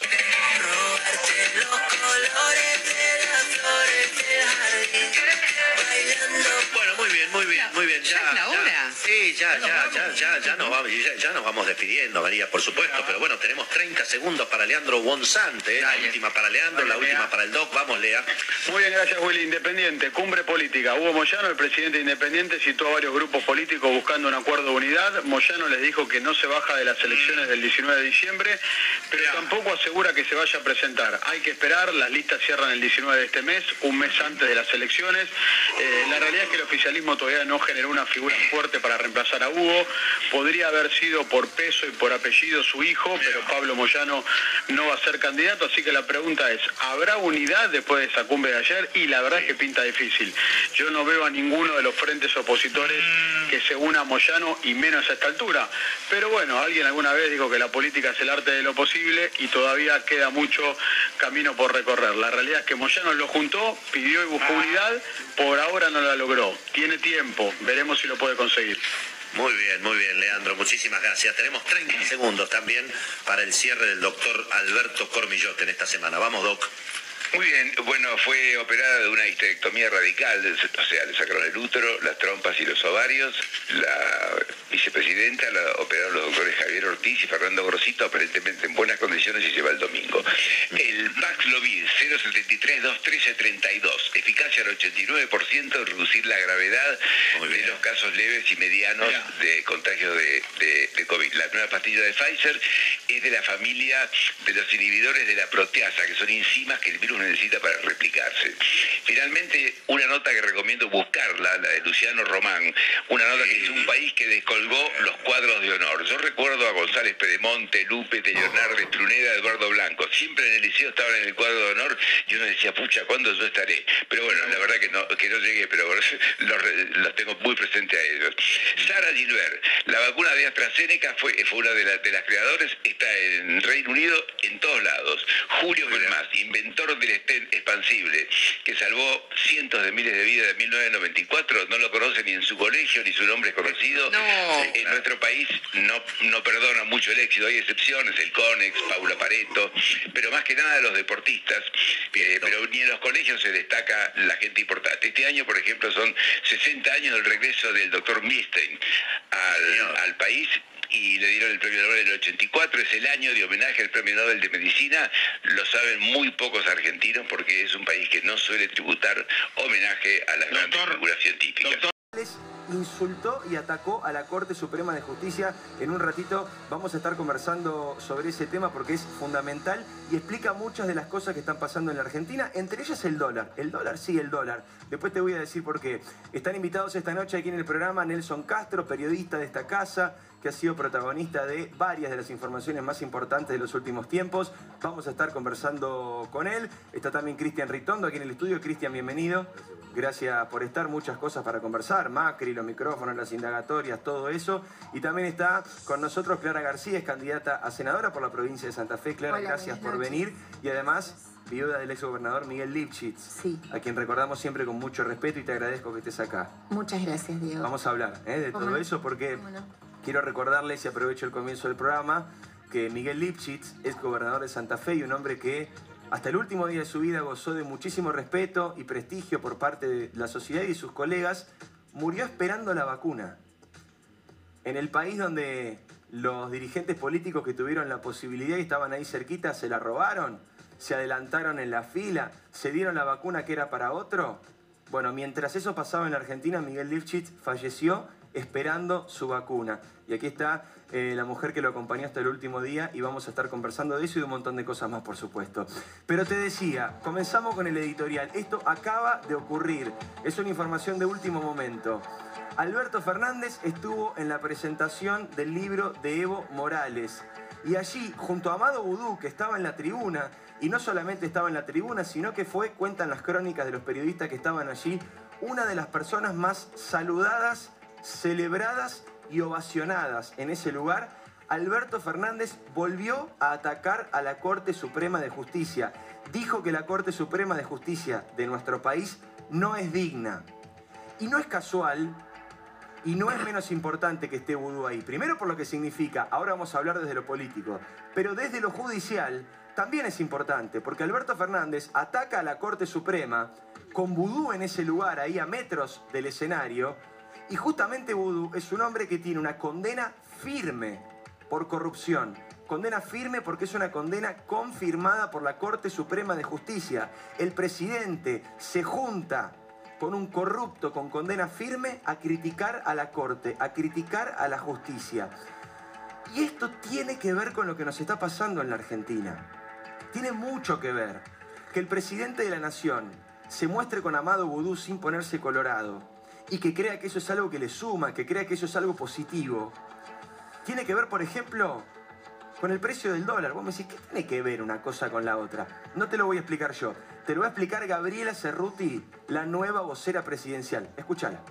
los colores de las flores del jardín bailando Muy bien. Ya, ¿Ya es la ya- hora? Sí, ya, ya, ya, ya, ya nos vamos, ya, ya nos vamos despidiendo, María, por supuesto. Pero bueno, tenemos 30 segundos para Leandro Wonsante, ¿eh? la última para Leandro, la última para el Doc. Vamos, Lea. Muy bien, gracias Willy. Independiente, cumbre política. Hugo Moyano, el presidente independiente, citó a varios grupos políticos buscando un acuerdo de unidad. Moyano les dijo que no se baja de las elecciones del 19 de diciembre, pero tampoco asegura que se vaya a presentar. Hay que esperar, las listas cierran el 19 de este mes, un mes antes de las elecciones. Eh, la realidad es que el oficialismo todavía no generó una figura fuerte para reemplazar a Hugo. Podría haber sido por peso y por apellido su hijo, pero Pablo Moyano no va a ser candidato, así que la pregunta es, ¿habrá unidad después de esa cumbre de ayer? Y la verdad es que pinta difícil. Yo no veo a ninguno de los frentes opositores que se una a Moyano y menos a esta altura. Pero bueno, alguien alguna vez dijo que la política es el arte de lo posible y todavía queda mucho camino por recorrer. La realidad es que Moyano lo juntó, pidió y buscó unidad, por ahora no la logró. Tiene tiempo, veremos si lo puede conseguir. Muy bien, muy bien, Leandro, muchísimas gracias. Tenemos 30 segundos también para el cierre del doctor Alberto Cormillote en esta semana. Vamos, Doc. Muy bien, bueno, fue operada de una histerectomía radical, o sea, le sacaron el útero, las trompas y los ovarios. La vicepresidenta la operaron los doctores Javier Ortiz y Fernando Grosito, aparentemente en buenas condiciones y se va el domingo. El Paxlovid 073-213-32, eficacia al 89% en reducir la gravedad de los casos leves y medianos de contagio de, de- de COVID. La nueva pastilla de Pfizer es de la familia de los inhibidores de la proteasa, que son enzimas que el virus necesita para replicarse. Finalmente, una nota que recomiendo buscarla, la de Luciano Román, una nota que es un país que descolgó los cuadros de honor. Yo recuerdo a González Pedemonte, Lupe, Leonardo, Trunera, Eduardo Blanco. Siempre en el liceo estaban en el cuadro de honor y uno decía, pucha, ¿cuándo yo estaré? Pero bueno, la verdad que no, que no llegué, pero [LAUGHS] los, los tengo muy presente a ellos. Sara Gilbert, la vacuna de AstraZeneca fue, fue una de, la- de las creadores, está en Reino Unido en todos lados. Julio Gelmás, inventor del expansible, que salvó cientos de miles de vidas de 1994, no lo conoce ni en su colegio, ni su nombre es conocido. En nuestro país no, no perdona mucho el éxito, hay excepciones, el Conex, Paula Pareto, pero más que nada los deportistas, eh, pero ni en los colegios se destaca la gente importante. Este año, por ejemplo, son 60 años del regreso del doctor Milstein al, al país y le dieron el premio Nobel en el 84, es el año de homenaje al premio Nobel de Medicina, lo saben muy pocos argentinos porque es un país que no suele tributar homenaje a las grandes figuras científicas. insultó y atacó a la Corte Suprema de Justicia. En un ratito vamos a estar conversando sobre ese tema porque es fundamental y explica muchas de las cosas que están pasando en la Argentina, entre ellas el dólar. El dólar, sí, el dólar. Después te voy a decir por qué. Están invitados esta noche aquí en el programa Nelson Castro, periodista de esta casa, que ha sido protagonista de varias de las informaciones más importantes de los últimos tiempos. Vamos a estar conversando con él. Está también Cristian Ritondo aquí en el estudio. Cristian, bienvenido. Gracias por estar, muchas cosas para conversar, Macri, los micrófonos, las indagatorias, todo eso. Y también está con nosotros Clara García, es candidata a senadora por la provincia de Santa Fe. Clara, Hola, gracias por venir. Y además, viuda del exgobernador Miguel Lipschitz, a quien recordamos siempre con mucho respeto y te agradezco que estés acá. Muchas gracias, Diego. Vamos a hablar ¿eh? de ¿Cómo todo no? eso porque. Quiero recordarles y aprovecho el comienzo del programa que Miguel Lipschitz es gobernador de Santa Fe y un hombre que hasta el último día de su vida gozó de muchísimo respeto y prestigio por parte de la sociedad y sus colegas, murió esperando la vacuna. En el país donde los dirigentes políticos que tuvieron la posibilidad y estaban ahí cerquita se la robaron, se adelantaron en la fila, se dieron la vacuna que era para otro. Bueno, mientras eso pasaba en Argentina, Miguel Lifchitz falleció esperando su vacuna. Y aquí está eh, la mujer que lo acompañó hasta el último día y vamos a estar conversando de eso y de un montón de cosas más, por supuesto. Pero te decía, comenzamos con el editorial. Esto acaba de ocurrir. Es una información de último momento. Alberto Fernández estuvo en la presentación del libro de Evo Morales. Y allí, junto a Amado Vudú, que estaba en la tribuna, y no solamente estaba en la tribuna, sino que fue, cuentan las crónicas de los periodistas que estaban allí, una de las personas más saludadas, celebradas y ovacionadas en ese lugar, Alberto Fernández volvió a atacar a la Corte Suprema de Justicia. Dijo que la Corte Suprema de Justicia de nuestro país no es digna. Y no es casual y no es menos importante que esté Vudú ahí. Primero por lo que significa, ahora vamos a hablar desde lo político, pero desde lo judicial también es importante, porque Alberto Fernández ataca a la Corte Suprema con Vudú en ese lugar, ahí a metros del escenario, Y justamente Vudú es un hombre que tiene una condena firme por corrupción. Condena firme porque es una condena confirmada por la Corte Suprema de Justicia. El presidente se junta con un corrupto con condena firme a criticar a la Corte, a criticar a la justicia. Y esto tiene que ver con lo que nos está pasando en la Argentina. Tiene mucho que ver. Que el presidente de la nación se muestre con Amado Vudú sin ponerse colorado y que crea que eso es algo que le suma, que crea que eso es algo positivo. Tiene que ver, por ejemplo, con el precio del dólar. Vos me decís, ¿qué tiene que ver una cosa con la otra? No te lo voy a explicar yo. Te lo va a explicar Gabriela Cerruti, la nueva vocera presidencial. Escúchala.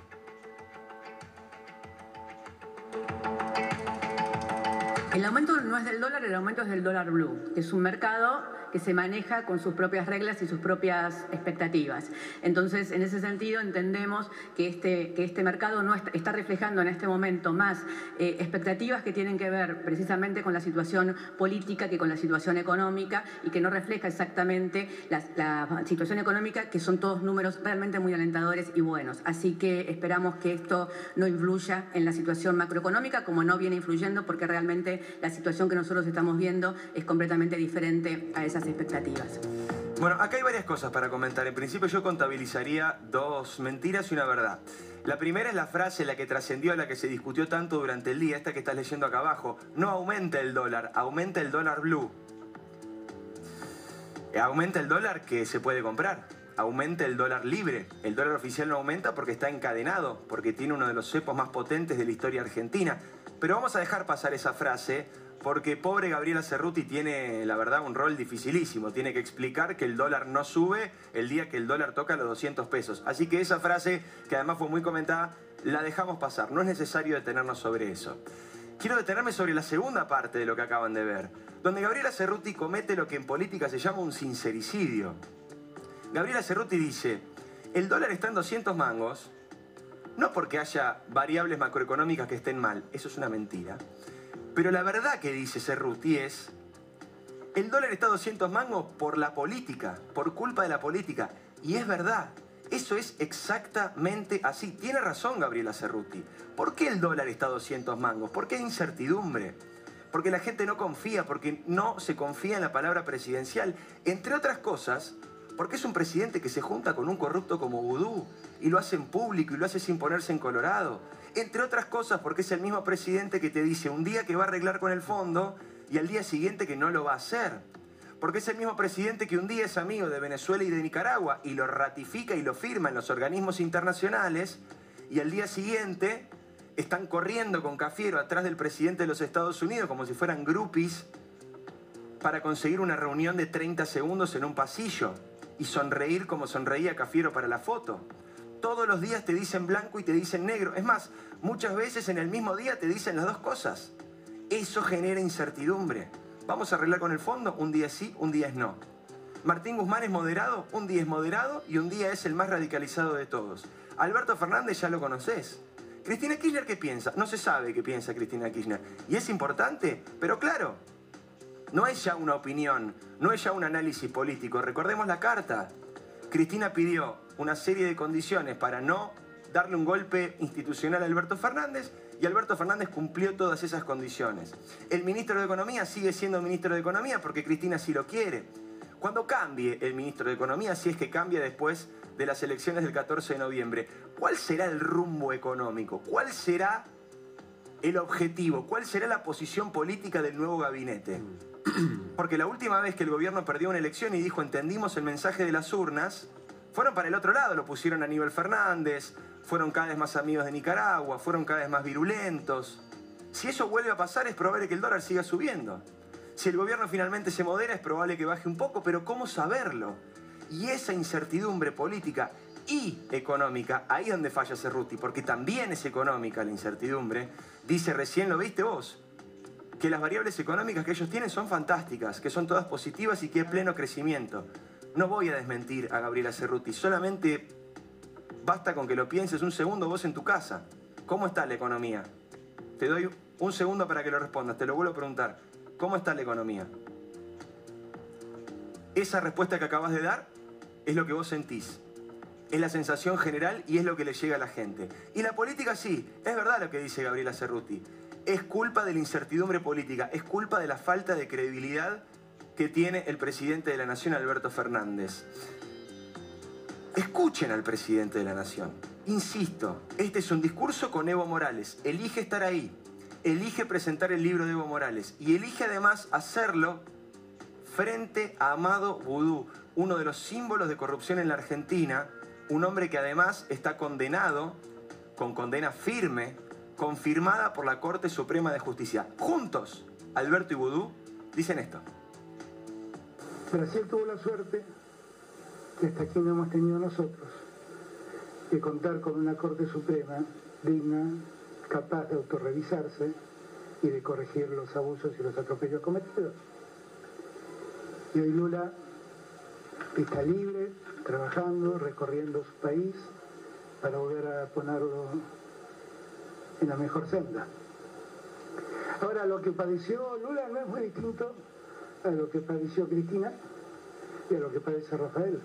El aumento no es del dólar, el aumento es del dólar blue, que es un mercado que se maneja con sus propias reglas y sus propias expectativas. Entonces, en ese sentido, entendemos que este, que este mercado no está, reflejando en este momento más eh, expectativas que tienen que ver precisamente con la situación política que con la situación económica y que no refleja exactamente la, la situación económica, que son todos números realmente muy alentadores y buenos. Así que esperamos que esto no influya en la situación macroeconómica, como no viene influyendo, porque realmente la situación que nosotros estamos viendo es completamente diferente a expectativas. Bueno, acá hay varias cosas para comentar. En principio yo contabilizaría dos mentiras y una verdad. La primera es la frase, la que trascendió, la que se discutió tanto durante el día, esta que estás leyendo acá abajo. No aumenta el dólar, aumenta el dólar blue. Aumenta el dólar que se puede comprar. Aumenta el dólar libre. El dólar oficial no aumenta porque está encadenado, porque tiene uno de los cepos más potentes de la historia argentina. Pero vamos a dejar pasar esa frase porque pobre Gabriela Cerruti tiene, la verdad, un rol dificilísimo. Tiene que explicar que el dólar no sube el día que el dólar toca los 200 pesos. Así que esa frase, que además fue muy comentada, la dejamos pasar. No es necesario detenernos sobre eso. Quiero detenerme sobre la segunda parte de lo que acaban de ver, donde Gabriela Cerruti comete lo que en política se llama un sincericidio. Gabriela Cerruti dice, el dólar está en 200 mangos, no porque haya variables macroeconómicas que estén mal, eso es una mentira. Pero la verdad que dice Cerruti es, el dólar está a 200 mangos por la política, por culpa de la política. Y es verdad, eso es exactamente así. Tiene razón Gabriela Cerruti. ¿Por qué el dólar está a 200 mangos? ¿Por qué hay incertidumbre? Porque la gente no confía, porque no se confía en la palabra presidencial. Entre otras cosas, porque es un presidente que se junta con un corrupto como Vudú y lo hace en público y lo hace sin ponerse en colorado. Entre otras cosas porque es el mismo presidente que te dice un día que va a arreglar con el fondo y al día siguiente que no lo va a hacer. Porque es el mismo presidente que un día es amigo de Venezuela y de Nicaragua y lo ratifica y lo firma en los organismos internacionales y al día siguiente están corriendo con Cafiero atrás del presidente de los Estados Unidos como si fueran groupies para conseguir una reunión de 30 segundos en un pasillo y sonreír como sonreía Cafiero para la foto. Todos los días te dicen blanco y te dicen negro. Es más, muchas veces en el mismo día te dicen las dos cosas. Eso genera incertidumbre. Vamos a arreglar con el fondo, un día sí, un día es no. Martín Guzmán es moderado, un día es moderado y un día es el más radicalizado de todos. Alberto Fernández ya lo conoces. Cristina Kirchner, ¿qué piensa? No se sabe qué piensa Cristina Kirchner. Y es importante, pero claro, no es ya una opinión, no es ya un análisis político. Recordemos la carta. Cristina pidió una serie de condiciones para no darle un golpe institucional a Alberto Fernández y Alberto Fernández cumplió todas esas condiciones. El ministro de Economía sigue siendo ministro de Economía porque Cristina sí lo quiere. Cuando cambie el ministro de Economía, si es que cambia después de las elecciones del 14 de noviembre, ¿cuál será el rumbo económico? ¿Cuál será el objetivo? ¿Cuál será la posición política del nuevo gabinete? [CLEARS THROAT] Porque la última vez que el gobierno perdió una elección y dijo entendimos el mensaje de las urnas, fueron para el otro lado, lo pusieron a Aníbal Fernández, fueron cada vez más amigos de Nicaragua, fueron cada vez más virulentos. Si eso vuelve a pasar es probable que el dólar siga subiendo. Si el gobierno finalmente se modera es probable que baje un poco, pero ¿cómo saberlo? Y esa incertidumbre política y económica, ahí es donde falla Cerruti, porque también es económica la incertidumbre, dice recién, lo viste vos, que las variables económicas que ellos tienen son fantásticas, que son todas positivas y que hay pleno crecimiento. No voy a desmentir a Gabriela Cerruti, solamente basta con que lo pienses un segundo vos en tu casa. ¿Cómo está la economía? Te doy un segundo para que lo respondas, te lo vuelvo a preguntar. ¿Cómo está la economía? Esa respuesta que acabas de dar es lo que vos sentís. es la sensación general y es lo que le llega a la gente. Y la política sí, es verdad lo que dice Gabriela Cerruti. Es culpa de la incertidumbre política, es culpa de la falta de credibilidad que tiene el presidente de la Nación, Alberto Fernández. Escuchen al presidente de la Nación. Insisto, este es un discurso con Evo Morales. Elige estar ahí, elige presentar el libro de Evo Morales y elige además hacerlo frente a Amado Vudú, uno de los símbolos de corrupción en la Argentina, un hombre que además está condenado con condena firme, confirmada por la Corte Suprema de Justicia. Juntos, Alberto y Vudú dicen esto. Brasil tuvo la suerte que hasta aquí no hemos tenido nosotros, de contar con una Corte Suprema digna, capaz de autorrevisarse y de corregir los abusos y los atropellos cometidos. Y hoy Lula está libre, trabajando, recorriendo su país para volver a ponerlo en la mejor senda. Ahora, lo que padeció Lula no es muy distinto a lo que padeció Cristina y a lo que padece Rafael.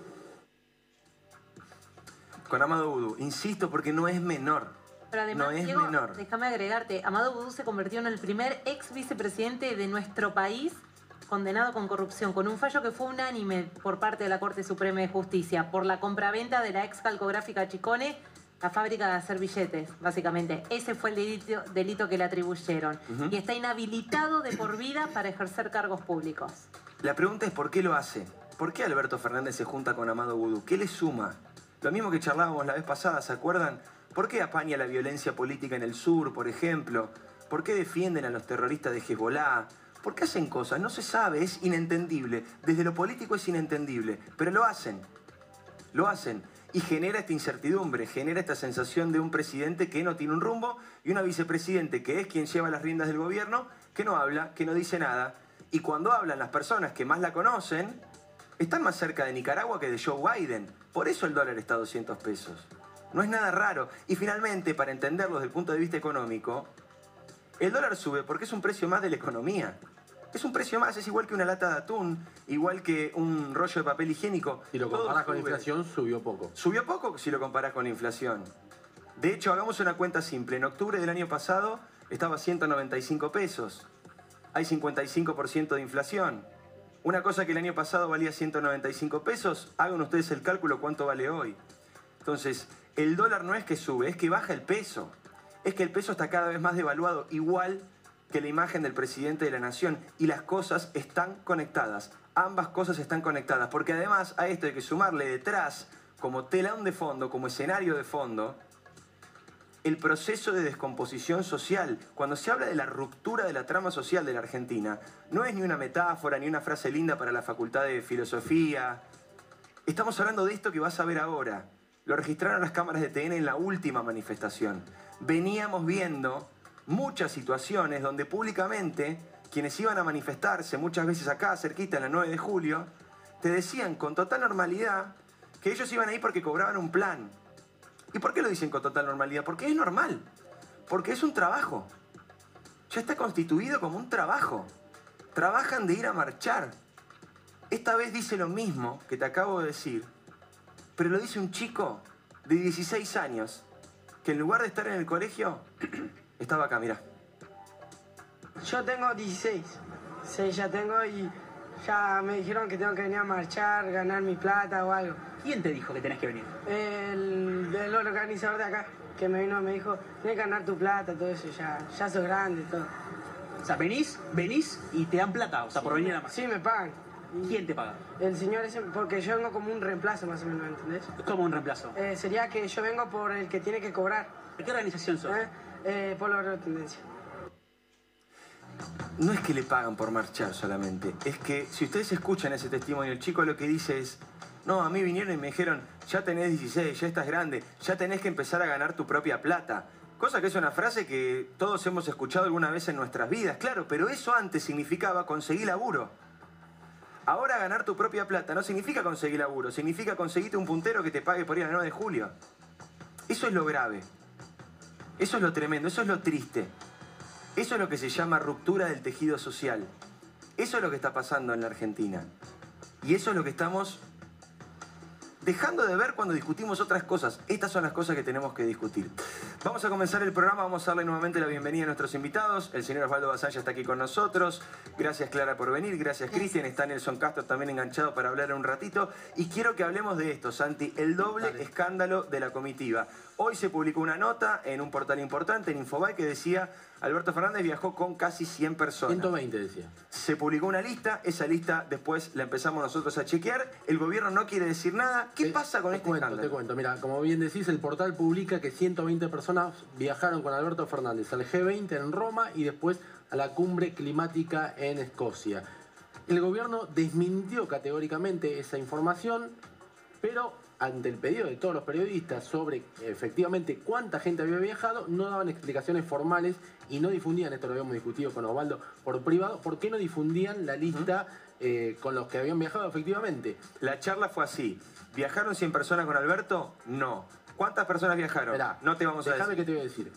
Con Amado Vudú, insisto porque no es menor. Pero además, no es Diego, menor. déjame agregarte, Amado Vudú se convirtió en el primer ex vicepresidente de nuestro país condenado con corrupción, con un fallo que fue unánime por parte de la Corte Suprema de Justicia por la compraventa de la ex calcográfica Chicone, la fábrica de hacer billetes, básicamente. Ese fue el delito, delito que le atribuyeron. Y está inhabilitado de por vida para ejercer cargos públicos. La pregunta es ¿por qué lo hace? ¿Por qué Alberto Fernández se junta con Amado Vudú? ¿Qué le suma? Lo mismo que charlábamos la vez pasada, ¿se acuerdan? ¿Por qué apaña la violencia política en el sur, por ejemplo? ¿Por qué defienden a los terroristas de Hezbollah? ¿Por qué hacen cosas? No se sabe, es inentendible. Desde lo político es inentendible, pero lo hacen. Lo hacen. Y genera esta incertidumbre, genera esta sensación de un presidente que no tiene un rumbo y una vicepresidente que es quien lleva las riendas del gobierno, que no habla, que no dice nada. Y cuando hablan las personas que más la conocen, están más cerca de Nicaragua que de Joe Biden. Por eso el dólar está a 200 pesos. No es nada raro. Y finalmente, para entenderlo desde el punto de vista económico, el dólar sube porque es un precio más de la economía. Es un precio más, es igual que una lata de atún, igual que un rollo de papel higiénico. Si lo comparas con la inflación, subió poco. Subió poco si lo comparás con la inflación. De hecho, hagamos una cuenta simple. En octubre del año pasado estaba a 195 pesos. Hay 55% de inflación. Una cosa que el año pasado valía 195 pesos, hagan ustedes el cálculo cuánto vale hoy. Entonces, el dólar no es que sube, es que baja el peso. Es que el peso está cada vez más devaluado, igual que la imagen del presidente de la nación. Y las cosas están conectadas. Ambas cosas están conectadas. Porque además a esto hay que sumarle detrás, como telón de fondo, como escenario de fondo, el proceso de descomposición social. Cuando se habla de la ruptura de la trama social de la Argentina, no es ni una metáfora ni una frase linda para la facultad de filosofía. Estamos hablando de esto que vas a ver ahora. Lo registraron las cámaras de TN en la última manifestación. Veníamos viendo muchas situaciones donde públicamente quienes iban a manifestarse, muchas veces acá, cerquita, en la 9 de julio, te decían con total normalidad que ellos iban ahí porque cobraban un plan. ¿Y por qué lo dicen con total normalidad? Porque es normal. Porque es un trabajo. Ya está constituido como un trabajo. Trabajan de ir a marchar. Esta vez dice lo mismo que te acabo de decir, pero lo dice un chico de 16 años que en lugar de estar en el colegio, [CLEARS THROAT] estaba acá, mirá. Yo tengo 16. Sí, ya tengo y ya me dijeron que tengo que venir a marchar, ganar mi plata o algo. ¿Quién te dijo que tenés que venir? El, el organizador de acá, que me vino me dijo, tienes que ganar tu plata, todo eso, ya, ya sos grande, todo. O sea, venís, venís y te dan plata, o sea, por venir a la marcha. Sí, me pagan. ¿Quién te paga? El señor ese, porque yo vengo como un reemplazo más o menos, ¿entendés? ¿Cómo un reemplazo? Eh, sería que yo vengo por el que tiene que cobrar. ¿De qué organización sos? ¿Eh? Eh. No es que le pagan por marchar solamente, es que si ustedes escuchan ese testimonio, el chico lo que dice es, no, a mí vinieron y me dijeron, ya tenés 16, ya estás grande, ya tenés que empezar a ganar tu propia plata. Cosa que es una frase que todos hemos escuchado alguna vez en nuestras vidas, claro, pero eso antes significaba conseguir laburo. Ahora ganar tu propia plata no significa conseguir laburo, significa conseguirte un puntero que te pague por ir a la 9 de julio. Eso es lo grave. Eso es lo tremendo, eso es lo triste. Eso es lo que se llama ruptura del tejido social. Eso es lo que está pasando en la Argentina. Y eso es lo que estamos dejando de ver cuando discutimos otras cosas. Estas son las cosas que tenemos que discutir. Vamos a comenzar el programa, vamos a darle nuevamente la bienvenida a nuestros invitados. El señor Osvaldo Basaya está aquí con nosotros. Gracias Clara por venir, gracias Cristian. Está Nelson Castro también enganchado para hablar un ratito. Y quiero que hablemos de esto, Santi, el doble escándalo de la comitiva. Hoy se publicó una nota en un portal importante, en Infobae, que decía Alberto Fernández viajó con casi 100 personas. 120 decía. Se publicó una lista, esa lista después la empezamos nosotros a chequear. El gobierno no quiere decir nada. ¿Qué pasa con te este cuento, escándalo? Te cuento, mira, como bien decís, el portal publica que 120 personas viajaron con Alberto Fernández al G20 en Roma y después a la cumbre climática en Escocia. El gobierno desmintió categóricamente esa información, pero ante el pedido de todos los periodistas sobre efectivamente cuánta gente había viajado, no daban explicaciones formales y no difundían, esto lo habíamos discutido con Osvaldo por privado, ¿por qué no difundían la lista eh, con los que habían viajado efectivamente? La charla fue así. ¿Viajaron 100 personas con Alberto? No. ¿Cuántas personas viajaron? Esperá, no te vamos a Déjame decir. que te voy a decir.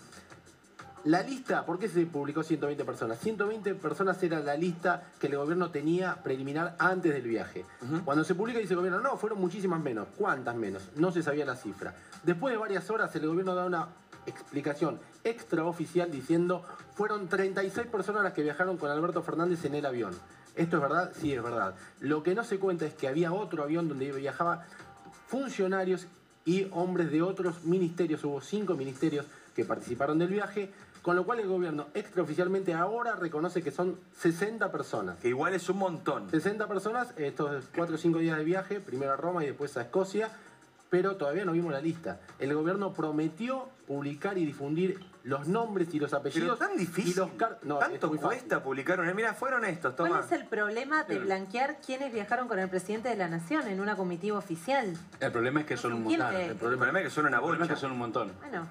La lista, ¿por qué se publicó 120 personas? 120 personas era la lista que el gobierno tenía preliminar antes del viaje. Cuando se publica dice el gobierno, no, fueron muchísimas menos. ¿Cuántas menos? No se sabía la cifra. Después de varias horas el gobierno da una explicación extraoficial diciendo fueron 36 personas las que viajaron con Alberto Fernández en el avión. ¿Esto es verdad? Sí, es verdad. Lo que no se cuenta es que había otro avión donde viajaba funcionarios y hombres de otros ministerios. Hubo cinco ministerios que participaron del viaje, con lo cual el gobierno extraoficialmente ahora reconoce que son 60 personas. Que igual es un montón. 60 personas, estos 4 o 5 días de viaje, primero a Roma y después a Escocia, pero todavía no vimos la lista. El gobierno prometió publicar y difundir los nombres y los apellidos. Pero tan difícil. Y los car- no, es Tanto cuesta publicar una. Mira, fueron estos, ¿Cuál toma. es el problema de blanquear quienes viajaron con el presidente de la Nación en una comitiva oficial? El problema es que son un ¿Quién montón. es? El problema es que son una bolsa. que son un montón. Bueno,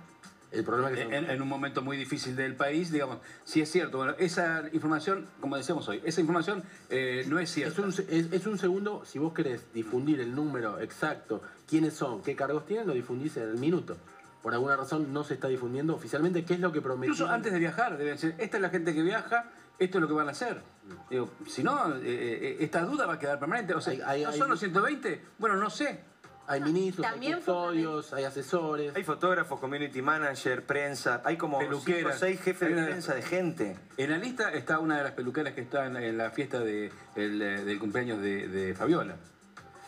El problema que en, en un momento muy difícil del país, digamos, sí es cierto. Bueno, esa información, como decíamos hoy, esa información eh, no es Es cierta. un, es, es un segundo, si vos querés difundir el número exacto, quiénes son, qué cargos tienen, lo difundís en el minuto. Por alguna razón no se está difundiendo oficialmente qué es lo que prometió. Incluso antes de viajar, deben decir, esta es la gente que viaja, esto es lo que van a hacer. Digo, si no, eh, eh, esta duda va a quedar permanente. O sea, Hay- hay- ¿no hay- son los 120? Bueno, no sé. Hay ministros, También hay custodios, hay asesores. Hay fotógrafos, community manager, prensa. Hay como. 5 o 6 jefes Hay de una- prensa de gente. En la lista está una de las peluqueras que está en, en la fiesta de, el, eh, del cumpleaños de, de Fabiola.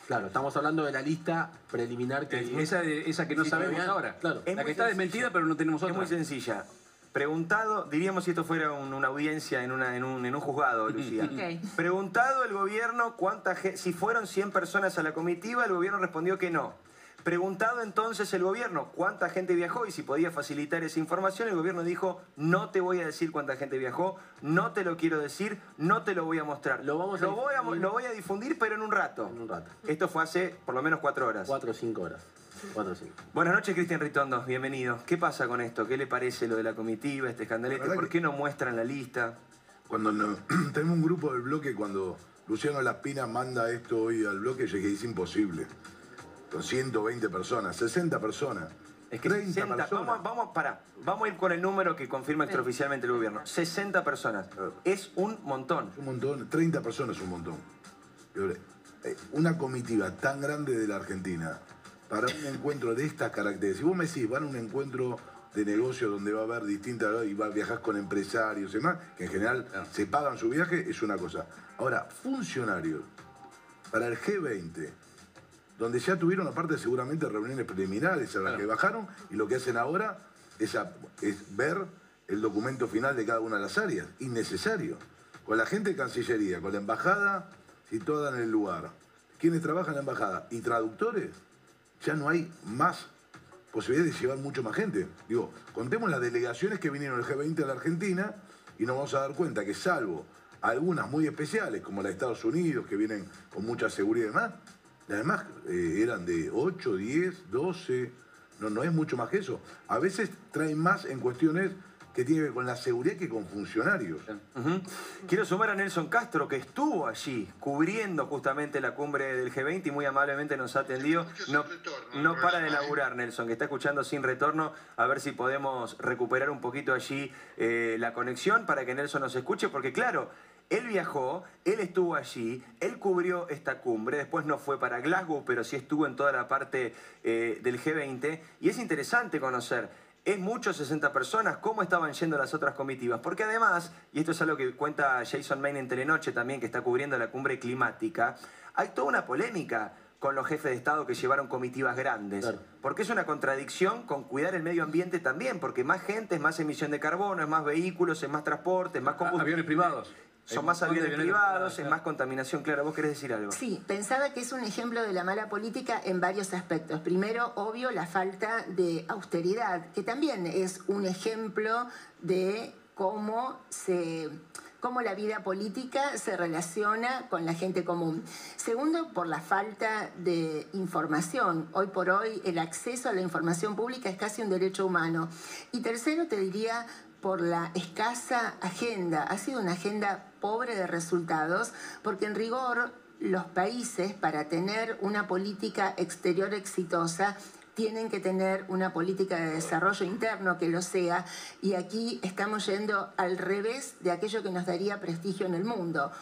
Claro, estamos hablando de la lista preliminar que... Eh, Esa, de- esa que no Sí, sabemos ahora. claro. Es la que está sencilla. desmentida, pero no tenemos Es otra. muy sencilla. Preguntado, diríamos si esto fuera un- una audiencia en, una, en, un, en un juzgado, [LAUGHS] Lucía. Preguntado el gobierno cuánta si fueron 100 personas a la comitiva, el gobierno respondió que no. Preguntado entonces el gobierno cuánta gente viajó y si podía facilitar esa información, el gobierno dijo, no te voy a decir cuánta gente viajó, no te lo quiero decir, no te lo voy a mostrar. Lo vamos a voy a, difundir. lo voy a difundir, pero en un rato. En un rato. Esto fue hace por lo menos cuatro horas. Cuatro o cinco horas. Cuatro o cinco. Buenas noches, Cristian Ritondo. Bienvenido. ¿Qué pasa con esto? ¿Qué le parece lo de la comitiva, este escandalete? ¿Por qué no muestran la lista? Cuando no- [CLEARS THROAT] tenemos un grupo del bloque, cuando Luciano Laspina manda esto hoy al bloque, yo dije, es imposible. Con 120 personas, 60 personas, Es que 30 60, personas. vamos, vamos, pará, vamos a ir con el número que confirma extraoficialmente el gobierno. 60 personas. Es un montón. Un montón, 30 personas es un montón. Eh, Una comitiva tan grande de la Argentina para un encuentro de estas características. Si vos me decís, van a un encuentro de negocio donde va a haber distintas, y va a viajar con empresarios y demás, que en general se pagan su viaje, es una cosa. Ahora, funcionarios para el G20, donde ya tuvieron aparte seguramente reuniones preliminares a las que bajaron, y lo que hacen ahora es, a- es ver el documento final de cada una de las áreas. Innecesario. Con la gente de Cancillería, con la embajada situada en el lugar. Quienes trabajan en la embajada y traductores, ya no hay más posibilidad de llevar mucho más gente. Digo, contemos las delegaciones que vinieron el G20 a la Argentina y nos vamos a dar cuenta que salvo algunas muy especiales, como la de Estados Unidos, que vienen con mucha seguridad y demás, las demás eh, eran de 8, 10, 12, no, no es mucho más que eso. A veces traen más en cuestiones que tienen que ver con la seguridad que con funcionarios. Quiero sumar a Nelson Castro, que estuvo allí cubriendo justamente la cumbre del G20 y muy amablemente nos ha atendido. No, no para de laburar, Nelson, que está escuchando sin retorno, a ver si podemos recuperar un poquito allí eh, la conexión para que Nelson nos escuche, porque claro, Él viajó, él estuvo allí, él cubrió esta cumbre, después no fue para Glasgow, pero sí estuvo en toda la parte eh, del G20. Y es interesante conocer, es mucho 60 personas, cómo estaban yendo las otras comitivas. Porque además, y esto es algo que cuenta Jason Main en Telenoche también, que está cubriendo la cumbre climática, hay toda una polémica con los jefes de Estado que llevaron comitivas grandes. Porque es una contradicción con cuidar el medio ambiente también, porque más gente es más emisión de carbono, es más vehículos, es más transporte, es más combustible. Aviones privados. Son más aviones privados, es más contaminación. Claro, vos querés decir algo. Sí, pensaba que es un ejemplo de la mala política en varios aspectos. Primero, obvio, la falta de austeridad, que también es un ejemplo de cómo se cómo la vida política se relaciona con la gente común. Segundo, por la falta de información. Hoy por hoy el acceso a la información pública es casi un derecho humano. Y tercero, te diría por la escasa agenda. Ha sido una agenda pobre de resultados, porque en rigor los países, para tener una política exterior exitosa, tienen que tener una política de desarrollo interno que lo sea, y aquí estamos yendo al revés de aquello que nos daría prestigio en el mundo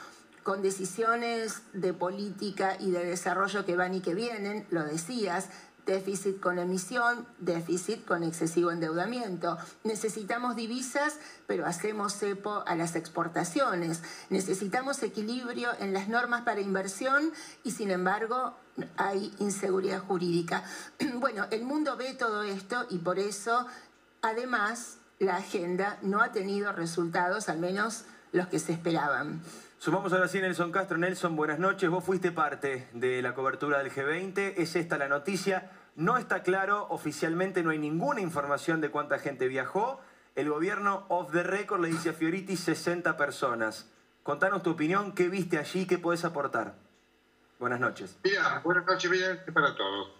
con decisiones de política y de desarrollo que van y que vienen, lo decías, déficit con emisión, déficit con excesivo endeudamiento. Necesitamos divisas, pero hacemos cepo a las exportaciones. Necesitamos equilibrio en las normas para inversión y sin embargo hay inseguridad jurídica. [CLEARS THROAT] Bueno, el mundo ve todo esto y por eso, además, la agenda no ha tenido resultados, al menos los que se esperaban. Sumamos ahora sí Nelson Castro. Nelson, buenas noches. Vos fuiste parte de la cobertura del G20. Es esta la noticia. No está claro, oficialmente no hay ninguna información de cuánta gente viajó. El gobierno off the record le dice a Fioriti 60 personas. Contanos tu opinión, qué viste allí, qué podés aportar. Buenas noches. Mira, buenas noches, bien para todos.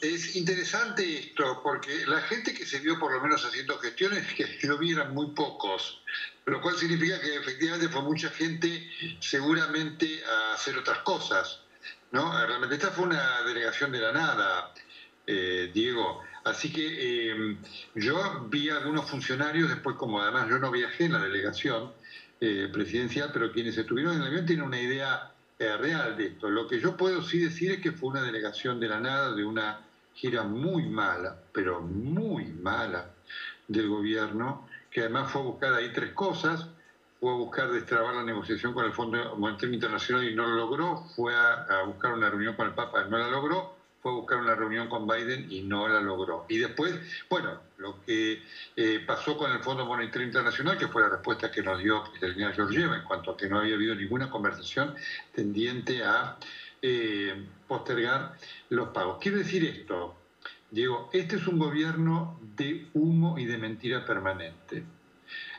Es interesante esto, porque la gente que se vio por lo menos haciendo gestiones, que lo vieran muy pocos, lo cual significa que efectivamente fue mucha gente seguramente a hacer otras cosas. ¿no? Realmente esta fue una delegación de la nada, eh, Diego. Así que eh, yo vi algunos funcionarios, después como además yo no viajé en la delegación eh, presidencial, pero quienes estuvieron en el avión tienen una idea real de esto. Lo que yo puedo sí decir es que fue una delegación de la nada, de una gira muy mala, pero muy mala del gobierno, que además fue a buscar ahí tres cosas. Fue a buscar destrabar la negociación con el Fondo Monetario Internacional y no lo logró. Fue a, buscar una reunión con el Papa y no la logró. Fue a buscar una reunión con Biden y no la logró. Y después, bueno, lo que eh, pasó con el Fondo Monetario Internacional, que fue la respuesta que nos dio Cristalina Georgieva en cuanto a que no había habido ninguna conversación tendiente a eh, postergar los pagos. Quiero decir esto, Diego, este es un gobierno de humo y de mentira permanente.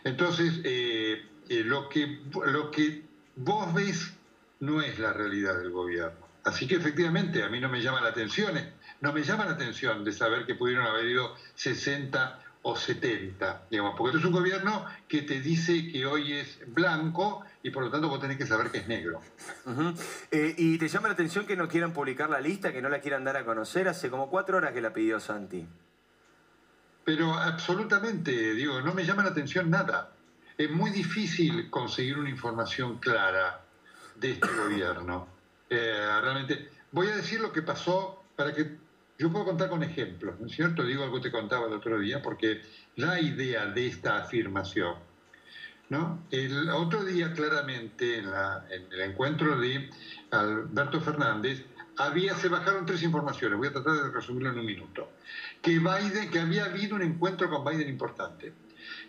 Entonces, eh, eh, lo, que, lo que vos ves no es la realidad del gobierno. Así que efectivamente a mí no me llama la atención, eh, no me llama la atención de saber que pudieron haber ido 60 o 70, digamos, porque esto es un gobierno que te dice que hoy es blanco y por lo tanto vos tenés que saber que es negro. Eh, y te llama la atención que no quieran publicar la lista, que no la quieran dar a conocer. Hace como cuatro horas que la pidió Santi. Pero absolutamente, digo, no me llama la atención nada. Es muy difícil conseguir una información clara de este gobierno. Eh, realmente, voy a decir lo que pasó para que yo puedo contar con ejemplos, ¿no es cierto? Digo algo que te contaba el otro día, porque la idea de esta afirmación, ¿no? El otro día, claramente, en, la- en el encuentro de Alberto Fernández, había, se bajaron tres informaciones, voy a tratar de resumirlo en un minuto. Que, Biden, que había habido un encuentro con Biden importante,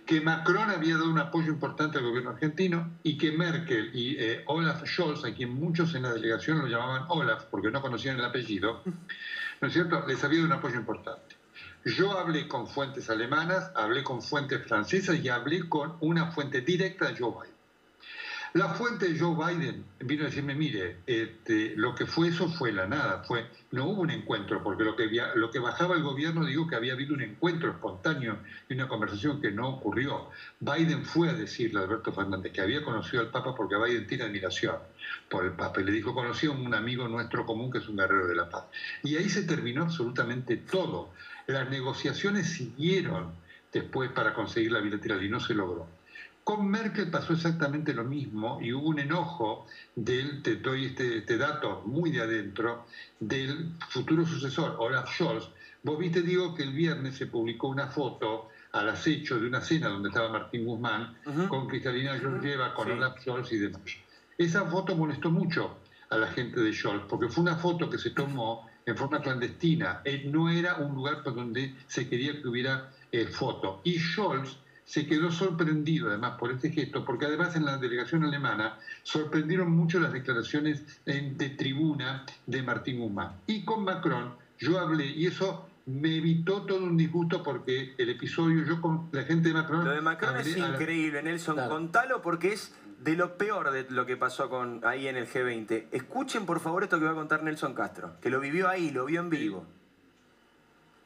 que Macron había dado un apoyo importante al gobierno argentino y que Merkel y eh, Olaf Scholz, a quien muchos en la delegación lo llamaban Olaf porque no conocían el apellido, ¿no es cierto?, les había dado un apoyo importante. Yo hablé con fuentes alemanas, hablé con fuentes francesas y hablé con una fuente directa de Joe Biden. La fuente de Joe Biden vino a decirme, mire, este, lo que fue eso fue la nada, fue, no hubo un encuentro, porque lo que, lo que bajaba el gobierno digo que había habido un encuentro espontáneo y una conversación que no ocurrió. Biden fue a decirle a Alberto Fernández que había conocido al Papa porque Biden tiene admiración por el Papa y le dijo, conocí a un amigo nuestro común que es un guerrero de la paz. Y ahí se terminó absolutamente todo. Las negociaciones siguieron después para conseguir la bilateral y no se logró. Con Merkel pasó exactamente lo mismo y hubo un enojo del, te doy este, este dato muy de adentro, del futuro sucesor, Olaf Scholz. Vos viste, digo, que el viernes se publicó una foto al acecho de una cena donde estaba Martín Guzmán, con Cristalina Georgieva, con Olaf Scholz y demás. Esa foto molestó mucho a la gente de Scholz, porque fue una foto que se tomó en forma clandestina. Eh, no era un lugar por donde se quería que hubiera eh, foto. Y Scholz se quedó sorprendido además por este gesto, porque además en la delegación alemana sorprendieron mucho las declaraciones en- de tribuna de Martín Guzmán. Y con Macron yo hablé, y eso me evitó todo un disgusto porque el episodio, yo con la gente de Macron... Lo de Macron es la- increíble, Nelson. Contalo porque es de lo peor de lo que pasó con ahí en el G20. Escuchen por favor esto que va a contar Nelson Castro, que lo vivió ahí, lo vio en vivo.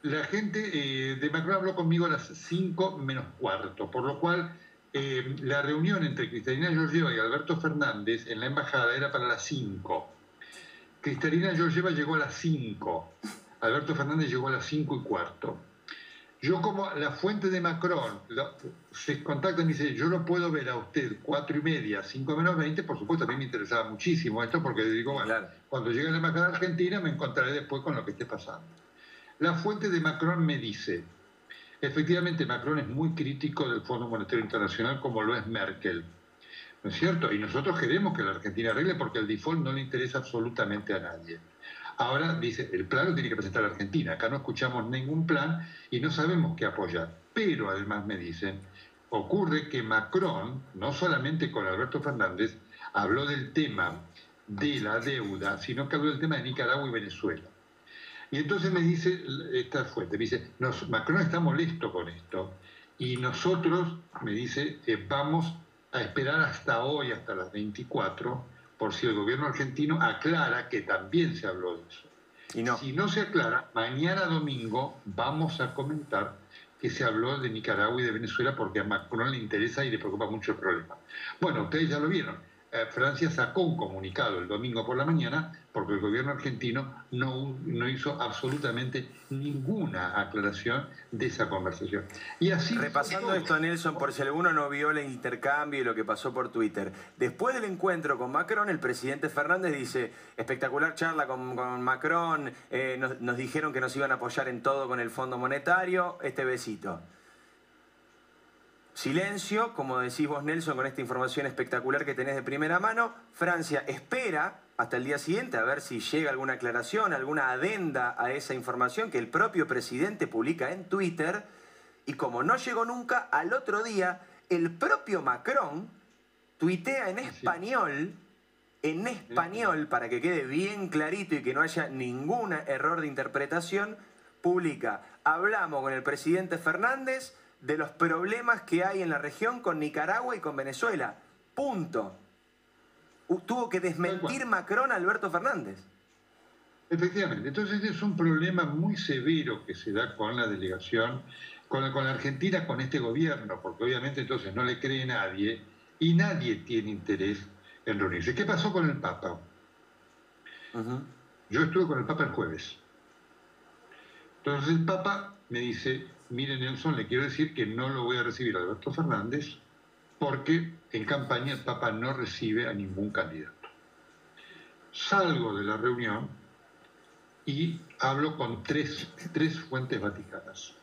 La gente eh, de Macron habló conmigo a las 5 menos cuarto, por lo cual eh, la reunión entre Cristalina Georgieva y Alberto Fernández en la embajada era para las 5. Cristalina Georgieva llegó a las 5, Alberto Fernández llegó a las 5 y cuarto. Yo como la fuente de Macron se contacta y me dice, yo lo puedo ver a usted cuatro y media, 5 menos 20, por supuesto a mí me interesaba muchísimo esto porque digo, bueno, cuando llegue a la embajada argentina me encontraré después con lo que esté pasando. La fuente de Macron me dice, efectivamente Macron es muy crítico del Fondo Monetario Internacional como lo es Merkel. ¿No es cierto? Y nosotros queremos que la Argentina arregle porque el default no le interesa absolutamente a nadie. Ahora dice, el plan lo tiene que presentar la Argentina. Acá no escuchamos ningún plan y no sabemos qué apoyar. Pero además me dicen, ocurre que Macron, no solamente con Alberto Fernández, habló del tema de la deuda, sino que habló del tema de Nicaragua y Venezuela. Y entonces me dice esta fuente, me dice, nos- Macron está molesto con esto y nosotros, me dice, eh, vamos a esperar hasta hoy, hasta las 24, por si el gobierno argentino aclara que también se habló de eso. Si no se aclara, mañana domingo vamos a comentar que se habló de Nicaragua y de Venezuela porque a Macron le interesa y le preocupa mucho el problema. Bueno, ustedes ya lo vieron. Eh, Francia sacó un comunicado el domingo por la mañana porque el gobierno argentino no, no hizo absolutamente ninguna aclaración de esa conversación. Y así Repasando esto, Nelson, por si alguno no vio el intercambio y lo que pasó por Twitter. Después del encuentro con Macron, el presidente Fernández dice, espectacular charla con, con Macron, eh, nos, nos dijeron que nos iban a apoyar en todo con el Fondo Monetario, este besito. Silencio, como decís vos, Nelson, con esta información espectacular que tenés de primera mano. Francia espera hasta el día siguiente a ver si llega alguna aclaración, alguna adenda a esa información que el propio presidente publica en Twitter. Y como no llegó nunca, al otro día el propio Macron tuitea en español, en español, para que quede bien clarito y que no haya ningún error de interpretación, publica, hablamos con el presidente Fernández de los problemas que hay en la región con Nicaragua y con Venezuela. Punto. Tuvo que desmentir Macron a Alberto Fernández. Efectivamente, entonces es un problema muy severo que se da con la delegación, con la, con la Argentina, con este gobierno, porque obviamente entonces no le cree nadie y nadie tiene interés en reunirse. ¿Qué pasó con el Papa? Yo estuve con el Papa el jueves. Entonces el Papa me dice, mire Nelson, le quiero decir que no lo voy a recibir a Alberto Fernández porque en campaña el Papa no recibe a ningún candidato. Salgo de la reunión y hablo con tres, tres fuentes vaticanas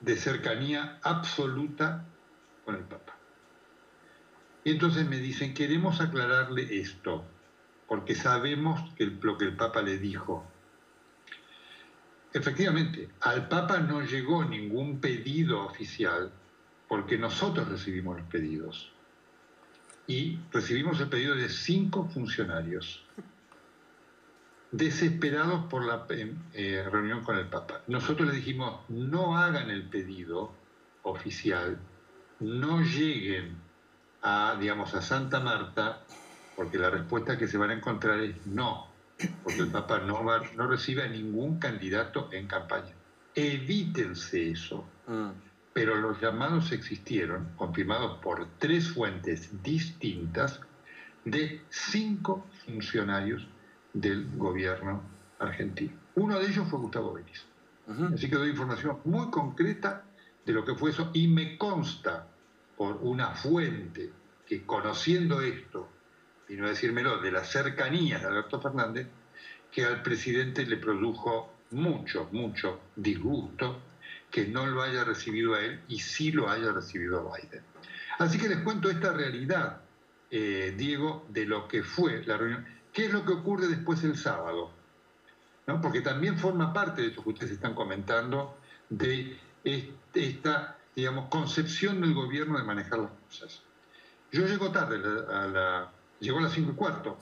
de cercanía absoluta con el Papa. Y entonces me dicen, queremos aclararle esto, porque sabemos que lo que el Papa le dijo. Efectivamente, al Papa no llegó ningún pedido oficial, porque nosotros recibimos los pedidos. Y recibimos el pedido de cinco funcionarios desesperados por la eh, eh, reunión con el Papa. Nosotros le dijimos, no hagan el pedido oficial, no lleguen a, digamos, a Santa Marta, porque la respuesta que se van a encontrar es no, porque el Papa no, va- no recibe a ningún candidato en campaña. Evítense eso. Pero los llamados existieron, confirmados por tres fuentes distintas, de cinco funcionarios del gobierno argentino. Uno de ellos fue Gustavo Vélez. Así que doy información muy concreta de lo que fue eso y me consta, por una fuente que conociendo esto, y no decírmelo, de las cercanías de Alberto Fernández, que al presidente le produjo mucho, mucho disgusto que no lo haya recibido a él y sí lo haya recibido a Biden. Así que les cuento esta realidad, eh, Diego, de lo que fue la reunión. ¿Qué es lo que ocurre después el sábado? ¿No? Porque también forma parte de eso que ustedes están comentando, de esta, digamos, concepción del gobierno de manejar las cosas. Yo llego tarde, a la, llego a las cinco y cuarto,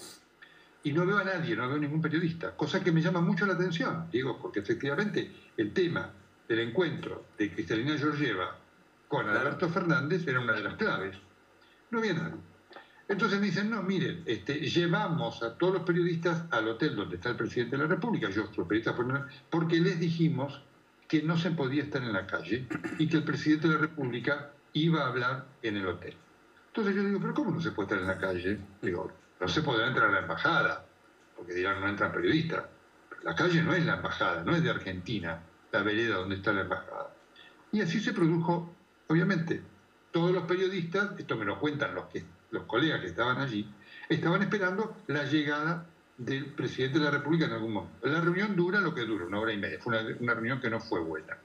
y no veo a nadie, no veo ningún periodista, cosa que me llama mucho la atención, digo, porque efectivamente el tema del encuentro de Cristalina Georgieva con Alberto Fernández era una de las claves. No había nadie. Entonces me dicen, no, miren, este, llevamos a todos los periodistas al hotel donde está el presidente de la República, yo, los periodistas, porque les dijimos que no se podía estar en la calle y que el presidente de la República iba a hablar en el hotel. Entonces yo digo, pero ¿cómo no se puede estar en la calle? Digo, no se podrá entrar a la embajada, porque dirán, no entran periodistas. la calle no es la embajada, no es de Argentina, la vereda donde está la embajada. Y así se produjo, obviamente, todos los periodistas, esto me lo cuentan los, que, los colegas que estaban allí, estaban esperando la llegada del presidente de la República en algún momento. La reunión dura lo que dura, una hora y media. Fue una, reunión que no fue buena.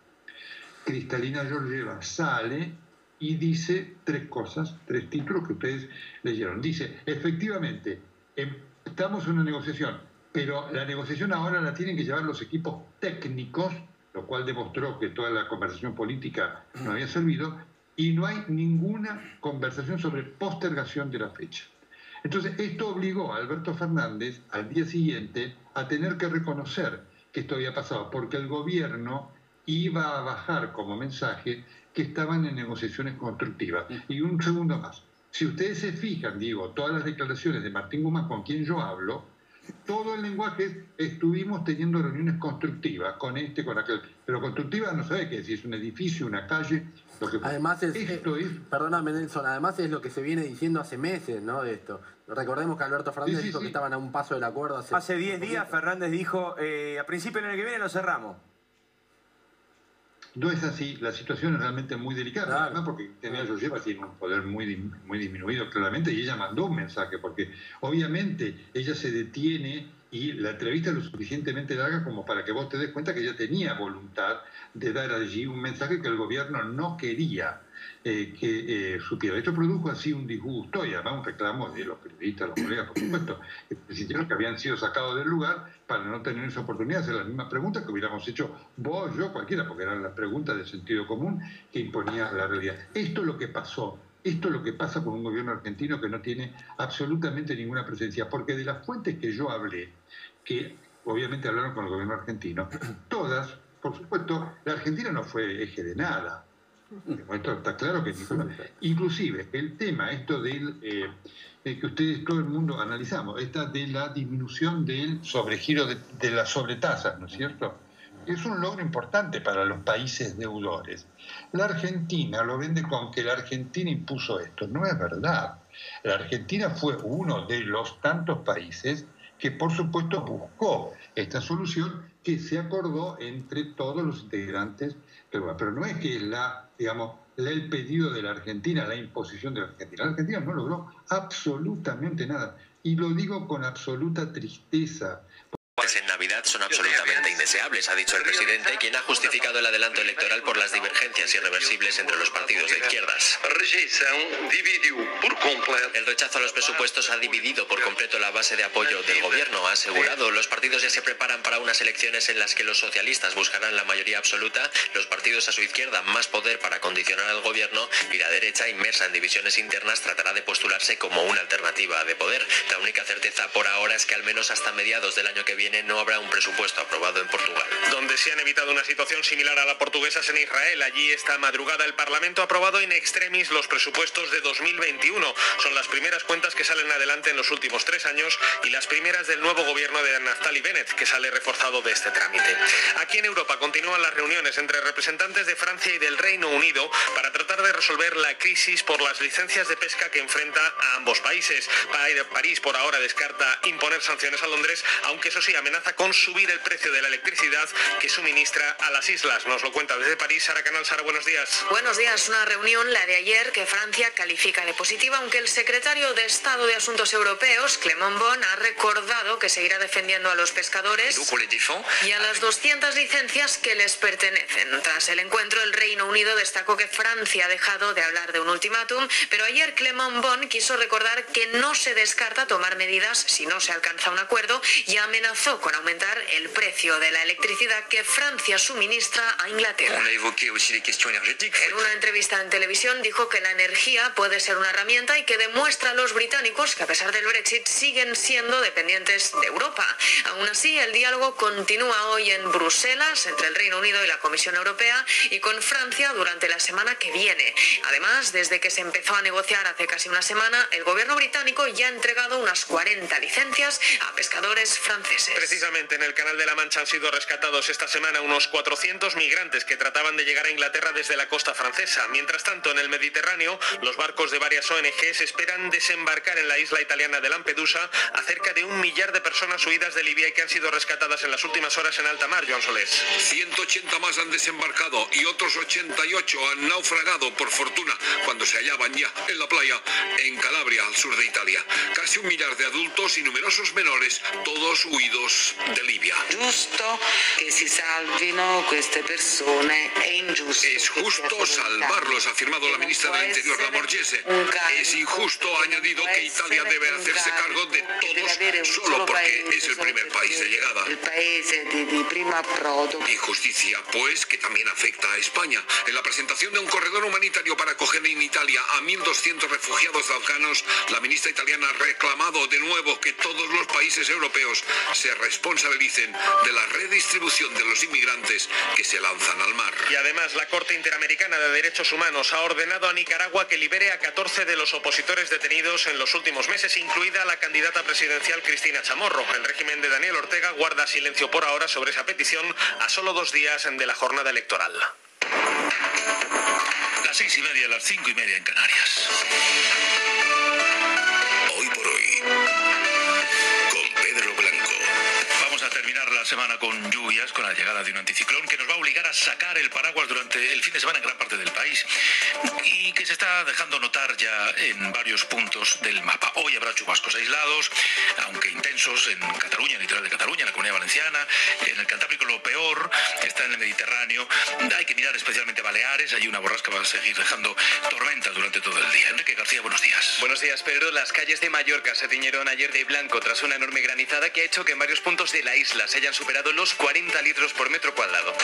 Cristalina Georgieva sale y dice tres cosas, tres títulos que ustedes leyeron. Dice, efectivamente, em, estamos en una negociación, pero la negociación ahora la tienen que llevar los equipos técnicos, lo cual demostró que toda la conversación política no había servido, y no hay ninguna conversación sobre postergación de la fecha. Entonces, esto obligó a Alberto Fernández al día siguiente a tener que reconocer que esto había pasado, porque el gobierno iba a bajar como mensaje que estaban en negociaciones constructivas. Y un segundo más. Si ustedes se fijan, digo, todas las declaraciones de Martín Guzmán con quien yo hablo, todo el lenguaje estuvimos teniendo reuniones constructivas con este, con aquel. Pero constructiva no sabe qué si es un edificio, una calle. Lo que... Además es, esto es... perdóname Nelson, además es lo que se viene diciendo hace meses, ¿no? De esto. Recordemos que Alberto Fernández dijo que estaban a un paso del acuerdo hace... Hace 10 días Fernández dijo, eh, a principio del año que viene lo cerramos. No es así, la situación es realmente muy delicada, además porque tenía Georgieva tiene un poder muy, muy disminuido claramente y ella mandó un mensaje, porque obviamente ella se detiene y la entrevista es lo suficientemente larga como para que vos te des cuenta que ella tenía voluntad de dar allí un mensaje que el gobierno no quería eh, que eh, supiera. Esto produjo así un disgusto y además un reclamo de los periodistas, los colegas, por supuesto, que sintieron que habían sido sacados del lugar para no tener esa oportunidad de hacer las mismas preguntas que hubiéramos hecho vos, yo, cualquiera, porque eran las preguntas de sentido común que imponía la realidad. Esto es lo que pasó. Esto es lo que pasa con un gobierno argentino que no tiene absolutamente ninguna presencia, porque de las fuentes que yo hablé, que obviamente hablaron con el gobierno argentino, todas, por supuesto, la Argentina no fue eje de nada. Esto está claro que Inclusive el tema, esto del eh, que ustedes, todo el mundo analizamos, esta de la disminución del sobregiro de, de las sobretasas, ¿no es cierto? Es un logro importante para los países deudores. La Argentina lo vende con que la Argentina impuso esto. No es verdad. La Argentina fue uno de los tantos países que por supuesto buscó esta solución que se acordó entre todos los integrantes, pero, no es que la, digamos, el pedido de la Argentina, la imposición de la Argentina. La Argentina no logró absolutamente nada. Y lo digo con absoluta tristeza, en Navidad son absolutamente indeseables, ha dicho el presidente, quien ha justificado el adelanto electoral por las divergencias irreversibles entre los partidos de izquierdas. El rechazo a los presupuestos ha dividido por completo la base de apoyo del gobierno, ha asegurado. Los partidos ya se preparan para unas elecciones en las que los socialistas buscarán la mayoría absoluta, los partidos a su izquierda más poder para condicionar al gobierno y la derecha, inmersa en divisiones internas, tratará de postularse como una alternativa de poder. La única certeza por ahora es que al menos hasta mediados del año que viene no habrá un presupuesto aprobado en Portugal. Donde se han evitado una situación similar a la portuguesa es en Israel. Allí esta madrugada el Parlamento ha aprobado in extremis los presupuestos de 2021. Son las primeras cuentas que salen adelante en los últimos tres años y las primeras del nuevo gobierno de Naftali Bennett, que sale reforzado de este trámite. Aquí en Europa continúan las reuniones entre representantes de Francia y del Reino Unido para tratar de resolver la crisis por las licencias de pesca que enfrenta a ambos países. París por ahora descarta imponer sanciones a Londres, aunque eso sí amenaza amenaza con subir el precio de la electricidad que suministra a las islas. Nos lo cuenta desde París Sara Canal. Sara, buenos días. Buenos días. Una reunión, la de ayer, que Francia califica de positiva, aunque el secretario de Estado de Asuntos Europeos, Clement Bon, ha recordado que seguirá defendiendo a los pescadores y a las 200 licencias que les pertenecen. Tras el encuentro, el Reino Unido destacó que Francia ha dejado de hablar de un ultimátum, pero ayer Clement Bon quiso recordar que no se descarta tomar medidas si no se alcanza un acuerdo y amenazó con aumentar el precio de la electricidad que Francia suministra a Inglaterra. En una entrevista en televisión dijo que la energía puede ser una herramienta y que demuestra a los británicos que a pesar del Brexit siguen siendo dependientes de Europa. Aún así, el diálogo continúa hoy en Bruselas entre el Reino Unido y la Comisión Europea y con Francia durante la semana que viene. Además, desde que se empezó a negociar hace casi una semana, el gobierno británico ya ha entregado unas 40 licencias a pescadores franceses. Precisamente en el Canal de la Mancha han sido rescatados esta semana unos 400 migrantes que trataban de llegar a Inglaterra desde la costa francesa. Mientras tanto, en el Mediterráneo, los barcos de varias ONGs esperan desembarcar en la isla italiana de Lampedusa a cerca de un millar de personas huidas de Libia y que han sido rescatadas en las últimas horas en alta mar, Joan Solés. 180 más han desembarcado y otros 88 han naufragado por fortuna cuando se hallaban ya en la playa en Calabria, al sur de Italia. Casi un millar de adultos y numerosos menores, todos huidos de Libia. Giusto che si salvino queste persone. Es justo salvarlos, ha afirmado la ministra del Interior, la Borghese. Es injusto, ha añadido, que Italia debe hacerse cargo de todos solo porque es el primer país de llegada. Injusticia, pues, que también afecta a España. En la presentación de un corredor humanitario para acoger en Italia a 1.200 refugiados afganos, la ministra italiana ha reclamado de nuevo que todos los países europeos se responsabilicen de la redistribución de los inmigrantes que se lanzan al mar. Y además, la Corte Interamericana de Derechos Humanos ha ordenado a Nicaragua que libere a 14 de los opositores detenidos en los últimos meses, incluida la candidata presidencial Cristina Chamorro. El régimen de Daniel Ortega guarda silencio por ahora sobre esa petición a solo dos días de la jornada electoral. Las seis y media, las cinco y media en Canarias. Terminar la semana con lluvias, con la llegada de un anticiclón que nos va a obligar a sacar el paraguas durante el fin de semana en gran parte del país y que se está dejando notar ya en varios puntos del mapa. Hoy habrá chubascos aislados, aunque intensos en Cataluña, en el litoral de Cataluña, en la Comunidad Valenciana, en el Cantábrico lo peor está en el Mediterráneo. Hay que mirar especialmente Baleares, hay una borrasca va a seguir dejando tormentas durante todo el día. Enrique García, buenos días. Buenos días, Pedro. Las calles de Mallorca se tiñeron ayer de blanco tras una enorme granizada que ha hecho que en varios puntos de la isla se hayan superado los 40 litros por metro cuadrado.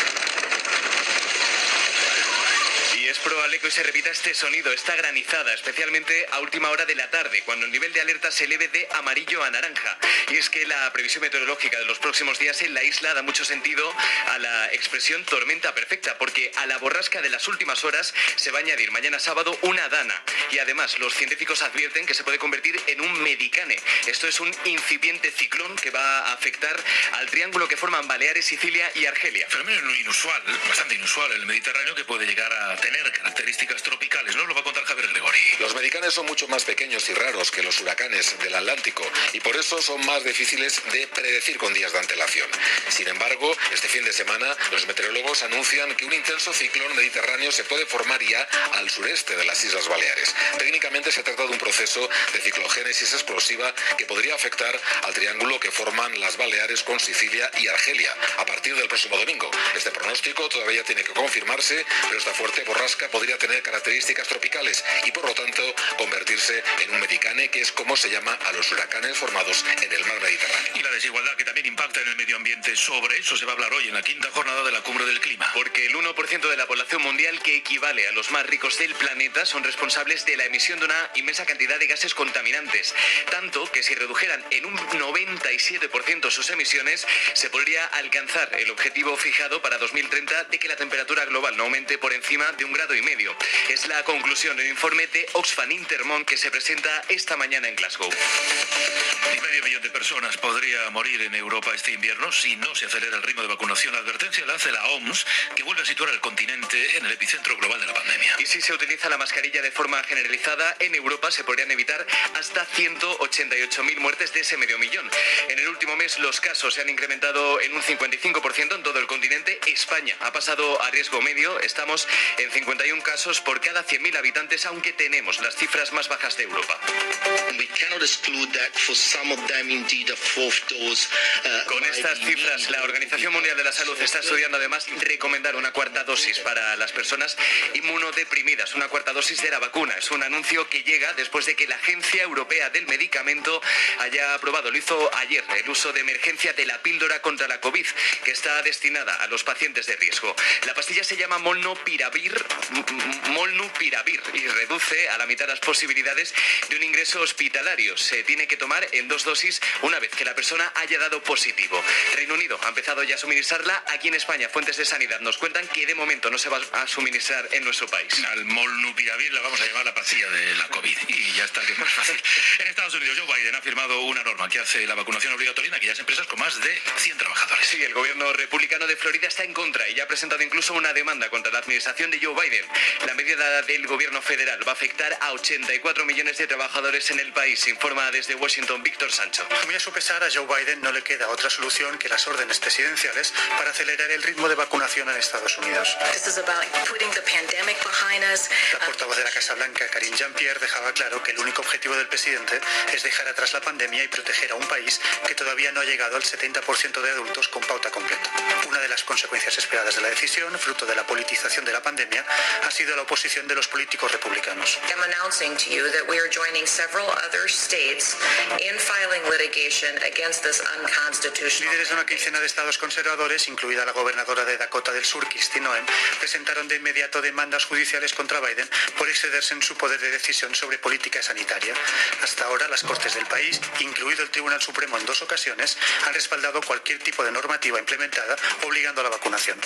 Probable que hoy se repita este sonido, esta granizada, especialmente a última hora de la tarde, cuando el nivel de alerta se eleve de amarillo a naranja. Y es que la previsión meteorológica de los próximos días en la isla da mucho sentido a la expresión tormenta perfecta, porque a la borrasca de las últimas horas se va a añadir mañana sábado una dana. Y además los científicos advierten que se puede convertir en un medicane. Esto es un incipiente ciclón que va a afectar al triángulo que forman Baleares, Sicilia y Argelia. Fenómeno inusual, bastante inusual el Mediterráneo que puede llegar a tener características tropicales. Nos lo va a contar Javier Gregori. Los medicanes son mucho más pequeños y raros que los huracanes del Atlántico y por eso son más difíciles de predecir con días de antelación. Sin embargo, este fin de semana los meteorólogos anuncian que un intenso ciclón mediterráneo se puede formar ya al sureste de las Islas Baleares. Técnicamente se trata de un proceso de ciclogénesis explosiva que podría afectar al triángulo que forman las Baleares con Sicilia y Argelia a partir del próximo domingo. Este pronóstico todavía tiene que confirmarse, pero esta fuerte borrasca podría tener características tropicales y por lo tanto convertirse en un medicane que es como se llama a los huracanes formados en el mar Mediterráneo. Y la desigualdad que también impacta en el medio ambiente. Sobre eso se va a hablar hoy en la quinta jornada de la cumbre del clima. Porque el 1% de la población mundial, que equivale a los más ricos del planeta, son responsables de la emisión de una inmensa cantidad de gases contaminantes. Tanto que si redujeran en un 97% sus emisiones, se podría alcanzar el objetivo fijado para 2030 de que la temperatura global no aumente por encima de un grado y medio. Es la conclusión del informe de Oxfam Intermont que se presenta esta mañana en Glasgow. Y medio millón de personas podría morir en Europa este invierno si no se acelera el ritmo de vacunación. La advertencia la hace la OMS, que vuelve a situar al continente en el epicentro global de la pandemia. Y si se utiliza la mascarilla de forma generalizada, en Europa se podrían evitar hasta 188.000 muertes de ese medio millón. En el último mes los casos se han incrementado en un 55% en todo el continente. España ha pasado a riesgo medio. Estamos en 51 casos por cada 100.000 habitantes, aunque tenemos las cifras más bajas de Europa. Con estas cifras, la Organización Mundial de la Salud está estudiando además recomendar una cuarta dosis para las personas inmunodeprimidas, una cuarta dosis de la vacuna. Es un anuncio que llega después de que la Agencia Europea del Medicamento haya aprobado, lo hizo ayer, el uso de emergencia de la píldora contra la COVID, que está destinada a los pacientes de riesgo. La pastilla se llama Molnupiravir, Molnupiravir y reduce a la mitad las posibilidades de un ingreso hospitalario. Se tiene que tomar en dos dosis una vez que la persona haya dado positivo. Reino Unido ha empezado ya a suministrarla. Aquí en España, fuentes de sanidad nos cuentan que de momento no se va a suministrar en nuestro país. Al molnupiravir la vamos a llamar la pastilla de la COVID. Y ya está, que es más fácil. En Estados Unidos, Joe Biden ha firmado una norma que hace la vacunación obligatoria en aquellas empresas con más de 100 trabajadores. Sí, el gobierno republicano de Florida está en contra y ya ha presentado incluso una demanda contra la administración de Joe Biden. La medida del gobierno federal va a afectar a 84 millones de trabajadores en el país, informa desde Washington Víctor Sancho. Muy a su pesar, a Joe Biden no le queda otra solución que las órdenes presidenciales para acelerar el ritmo de vacunación en Estados Unidos. La portavoz de la Casa Blanca, Karine Jean-Pierre, dejaba claro que el único objetivo del presidente es dejar atrás la pandemia y proteger a un país que todavía no ha llegado al 70% de adultos con pauta completa. Una de las consecuencias esperadas de la decisión, fruto de la politización de la pandemia, ha sido la oposición de los políticos republicanos. I'm announcing to you that we are joining several other states in filing litigation against this unconstitutional. Líderes de una quincena de estados conservadores, incluida la gobernadora de Dakota del Sur, Kristi Noem, presentaron de inmediato demandas judiciales contra Biden por excederse en su poder de decisión sobre política sanitaria. Hasta ahora, las Cortes del país, incluido el Tribunal Supremo en dos ocasiones, han respaldado cualquier tipo de normativa implementada obligando a la vacunación.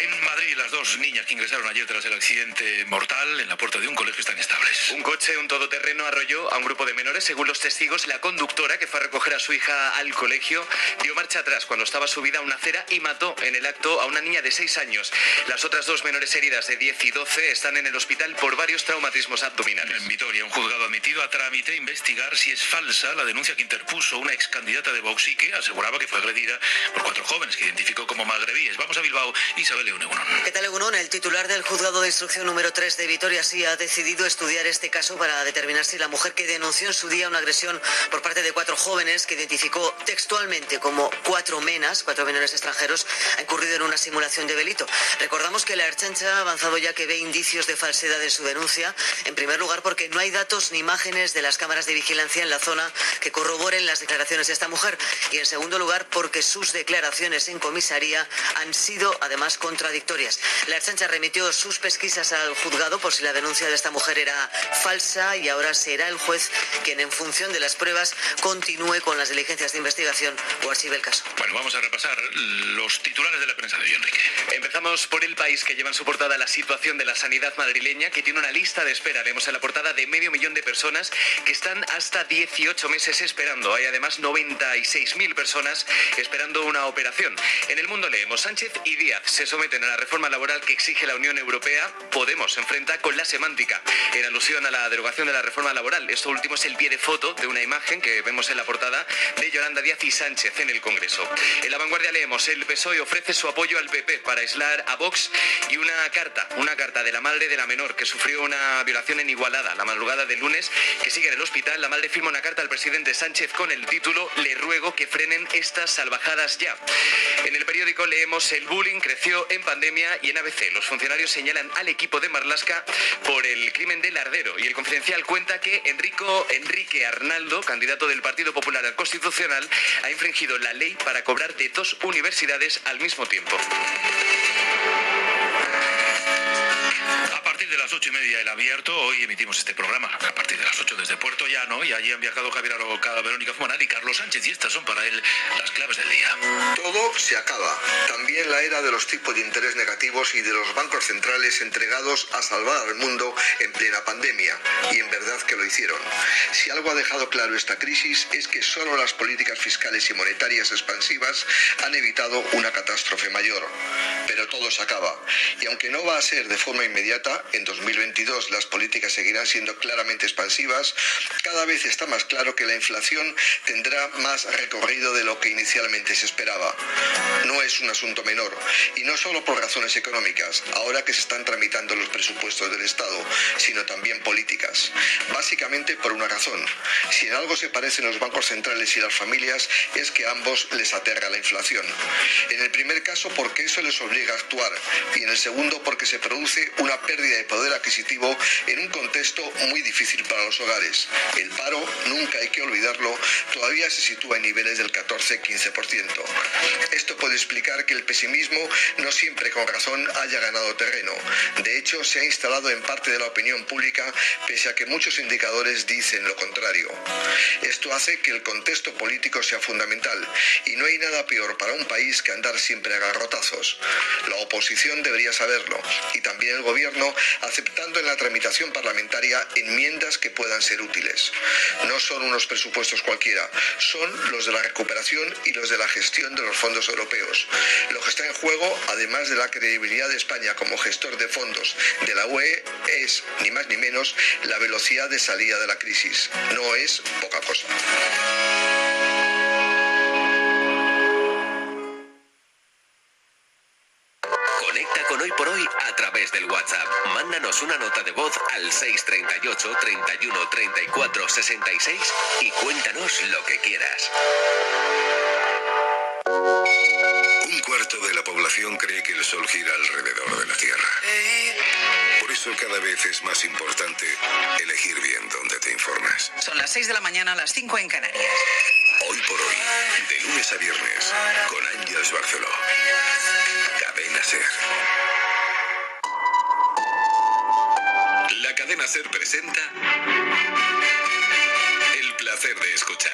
En Madrid, las dos niñas que ingresaron ayer tras el accidente mortal en la puerta de un colegio están estables. Un coche, un todoterreno, arrolló a un grupo de menores. Según los testigos, la conductora que fue a recoger a su hija al colegio dio marcha atrás cuando estaba subida a una acera y mató en el acto a una niña de 6 años. Las otras dos menores heridas de 10 y 12 están en el hospital por varios traumatismos abdominales. En Vitoria, un juzgado admitido a trámite investigar si es falsa la denuncia que interpuso una ex candidata de Vox y que aseguraba que fue agredida por cuatro jóvenes que identificó como magrebíes. Vamos a Bilbao, Isabel Unon. ¿Qué tal, El titular del juzgado de instrucción número 3 de Vitoria sí ha decidido estudiar este caso para determinar si la mujer que denunció en su día una agresión por parte de cuatro jóvenes que identificó textualmente como cuatro menas, cuatro menores extranjeros, ha incurrido en una simulación de delito. Recordamos que la Erchancha ha avanzado ya que ve indicios de falsedad en su denuncia, en primer lugar porque no hay datos ni imágenes de las cámaras de vigilancia en la zona que corroboren las declaraciones de esta mujer y en segundo lugar porque sus declaraciones en comisaría han sido además contradictorias. La Erchancha remitió sus pesquisas al juzgado por si la denuncia de esta mujer era falsa y ahora será el juez quien en función de las pruebas continúe con las diligencias de investigación o archive el caso. Bueno, vamos a repasar los titulares de la prensa de hoy, Enrique. Empezamos por el país que lleva en su portada la situación de la sanidad madrileña, que tiene una lista de espera. Leemos en la portada de medio millón de personas que están hasta 18 meses esperando. Hay además 96.000 personas esperando una operación. En el mundo leemos Sánchez y Díaz se someten a la reforma laboral que exige la Unión Europea. Podemos se enfrenta con la semántica en alusión a la derogación de la reforma laboral. Esto último es el pie de foto de una imagen que vemos en la portada de Yolanda Díaz y Sánchez en el Congreso. En la vanguardia leemos el PSOE ofrece su apoyo al PP para aislar a Vox y una carta, una carta de la madre de la menor que sufrió una violación en Igualada la madrugada del lunes que sigue en el hospital. La madre firma una carta al presidente Sánchez con el título Le ruego que frenen estas salvajadas ya. En el periódico leemos el bullying creció en pandemia y en ABC. Los funcionarios señalan al equipo de Marlasca por el crimen del Ardero y el confidencial cuenta que Enrico, Enrique Arnaldo, candidato del Partido Popular al Constitucional, ha infringido la ley para cobrar de dos universidades al mismo tiempo. A partir de las ocho y media el abierto, hoy emitimos este programa a partir de las ocho desde Puerto Llano y allí han viajado Javier Aroca, Verónica Fumanal y Carlos Sánchez y estas son para él las claves del día. Todo se acaba. También la era de los tipos de interés negativos y de los bancos centrales entregados a salvar al mundo en plena pandemia. Y en verdad que lo hicieron. Si algo ha dejado claro esta crisis es que solo las políticas fiscales y monetarias expansivas han evitado una catástrofe mayor. pero todo se acaba. Y aunque no va a ser de forma inmediata, en 2022 las políticas seguirán siendo claramente expansivas, cada vez está más claro que la inflación tendrá más recorrido de lo que inicialmente se esperaba. No es un asunto menor, y no solo por razones económicas, ahora que se están tramitando los presupuestos del Estado, sino también políticas. Básicamente por una razón. Si en algo se parecen los bancos centrales y las familias, es que a ambos les aterra la inflación. En el primer caso porque eso les obliga a actuar y en el segundo porque se produce una pérdida de poder adquisitivo en un contexto muy difícil para los hogares. El paro, nunca hay que olvidarlo, todavía se sitúa en niveles del 14-15%. Esto puede explicar que el pesimismo no siempre con razón haya ganado terreno. De hecho, se ha instalado en parte de la opinión pública pese a que muchos indicadores dicen lo contrario. Esto hace que el contexto político sea fundamental y no hay nada peor para un país que andar siempre a garrotazos. La oposición debería saberlo y también el gobierno aceptando en la tramitación parlamentaria enmiendas que puedan ser útiles. No son unos presupuestos cualquiera, son los de la recuperación y los de la gestión de los fondos europeos. Lo que está en juego, además de la credibilidad de España como gestor de fondos de la UE, es, ni más ni menos, la velocidad de salida de la crisis. No es poca cosa. Con Hoy por Hoy a través del WhatsApp. Mándanos una nota de voz al 638 31 34 66 y cuéntanos lo que quieras. Un cuarto de la población cree que el Sol gira alrededor de la Tierra. Por eso cada vez es más importante elegir bien dónde te informas. Son las 6 de la mañana, las 5 en Canarias. Hoy por hoy, de lunes a viernes, con Ángeles Barceló. La cadena Ser presenta El placer de escuchar.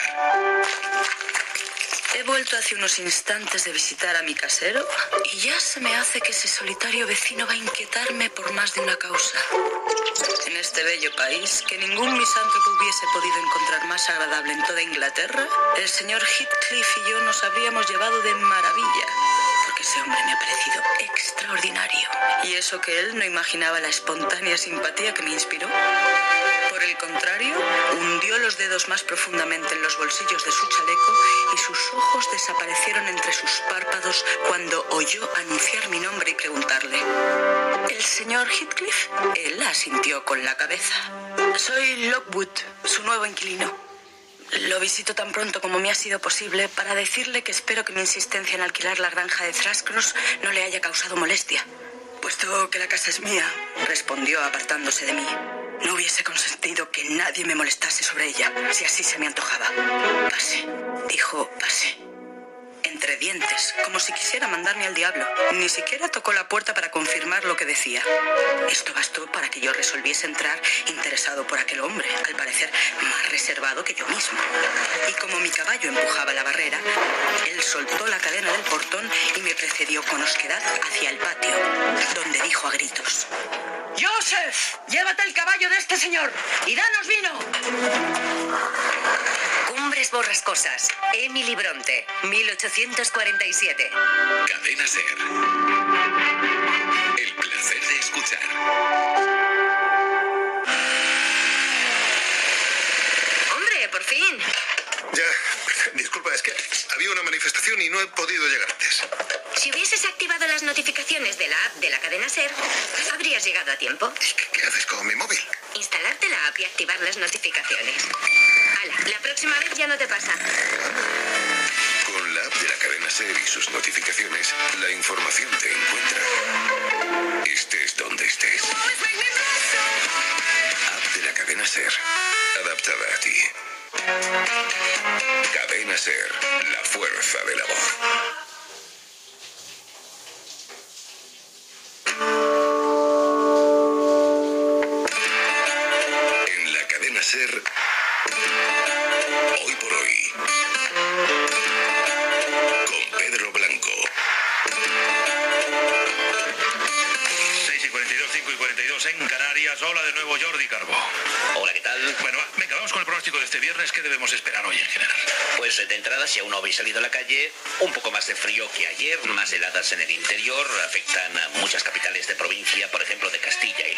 He vuelto hace unos instantes de visitar a mi casero y ya se me hace que ese solitario vecino va a inquietarme por más de una causa. En este bello país, que ningún misántropo hubiese podido encontrar más agradable en toda Inglaterra, el señor Heathcliff y yo nos habríamos llevado de maravilla, ese hombre me ha parecido extraordinario. Y eso que él no imaginaba la espontánea simpatía que me inspiró. Por el contrario, hundió los dedos más profundamente en los bolsillos de su chaleco y sus ojos desaparecieron entre sus párpados cuando oyó anunciar mi nombre y preguntarle. ¿El señor Heathcliff? Él asintió con la cabeza. Soy Lockwood, su nuevo inquilino. Lo visito tan pronto como me ha sido posible para decirle que espero que mi insistencia en alquilar la granja de Thrashcross no le haya causado molestia. Puesto que la casa es mía, respondió apartándose de mí. No hubiese consentido que nadie me molestase sobre ella, si así se me antojaba. Pase, dijo, pase. Entre dientes, como si quisiera mandarme al diablo. Ni siquiera tocó la puerta para confirmar lo que decía. Esto bastó para que yo resolviese entrar interesado por aquel hombre, al parecer más reservado que yo mismo. Y como mi caballo empujaba la barrera, él soltó la cadena del portón y me precedió con osquedad hacia el patio, donde dijo a gritos. ¡Joseph! ¡Llévate el caballo de este señor! ¡Y danos vino! Cumbres borrascosas. Emily Bronte, 1847. Cadena Ser. El placer de escuchar. Hombre, por fin. Ya, [LAUGHS] disculpa, es que había una manifestación y no he podido llegar antes. Si hubieses activado las notificaciones de la app de la cadena Ser, habrías llegado a tiempo. ¿Qué haces con mi móvil? Instalarte la app y activar las notificaciones. Hala, la próxima vez ya no te pasa. Ser y sus notificaciones, la información te encuentra. Estés donde estés. App de la cadena Ser. Adaptada a ti. Cadena Ser. La fuerza de la voz. 6 y 42, 5 y 42 en Canarias. Hola de nuevo, Jordi Carbo. Hola, ¿qué tal? Bueno, venga, vamos con el pronóstico de este viernes. ¿Qué debemos esperar hoy en general? Pues de entrada, si aún no habéis salido a la calle, un poco más de frío que ayer, más heladas en el interior, afectan a muchas capitales de provincia, por ejemplo de Castilla y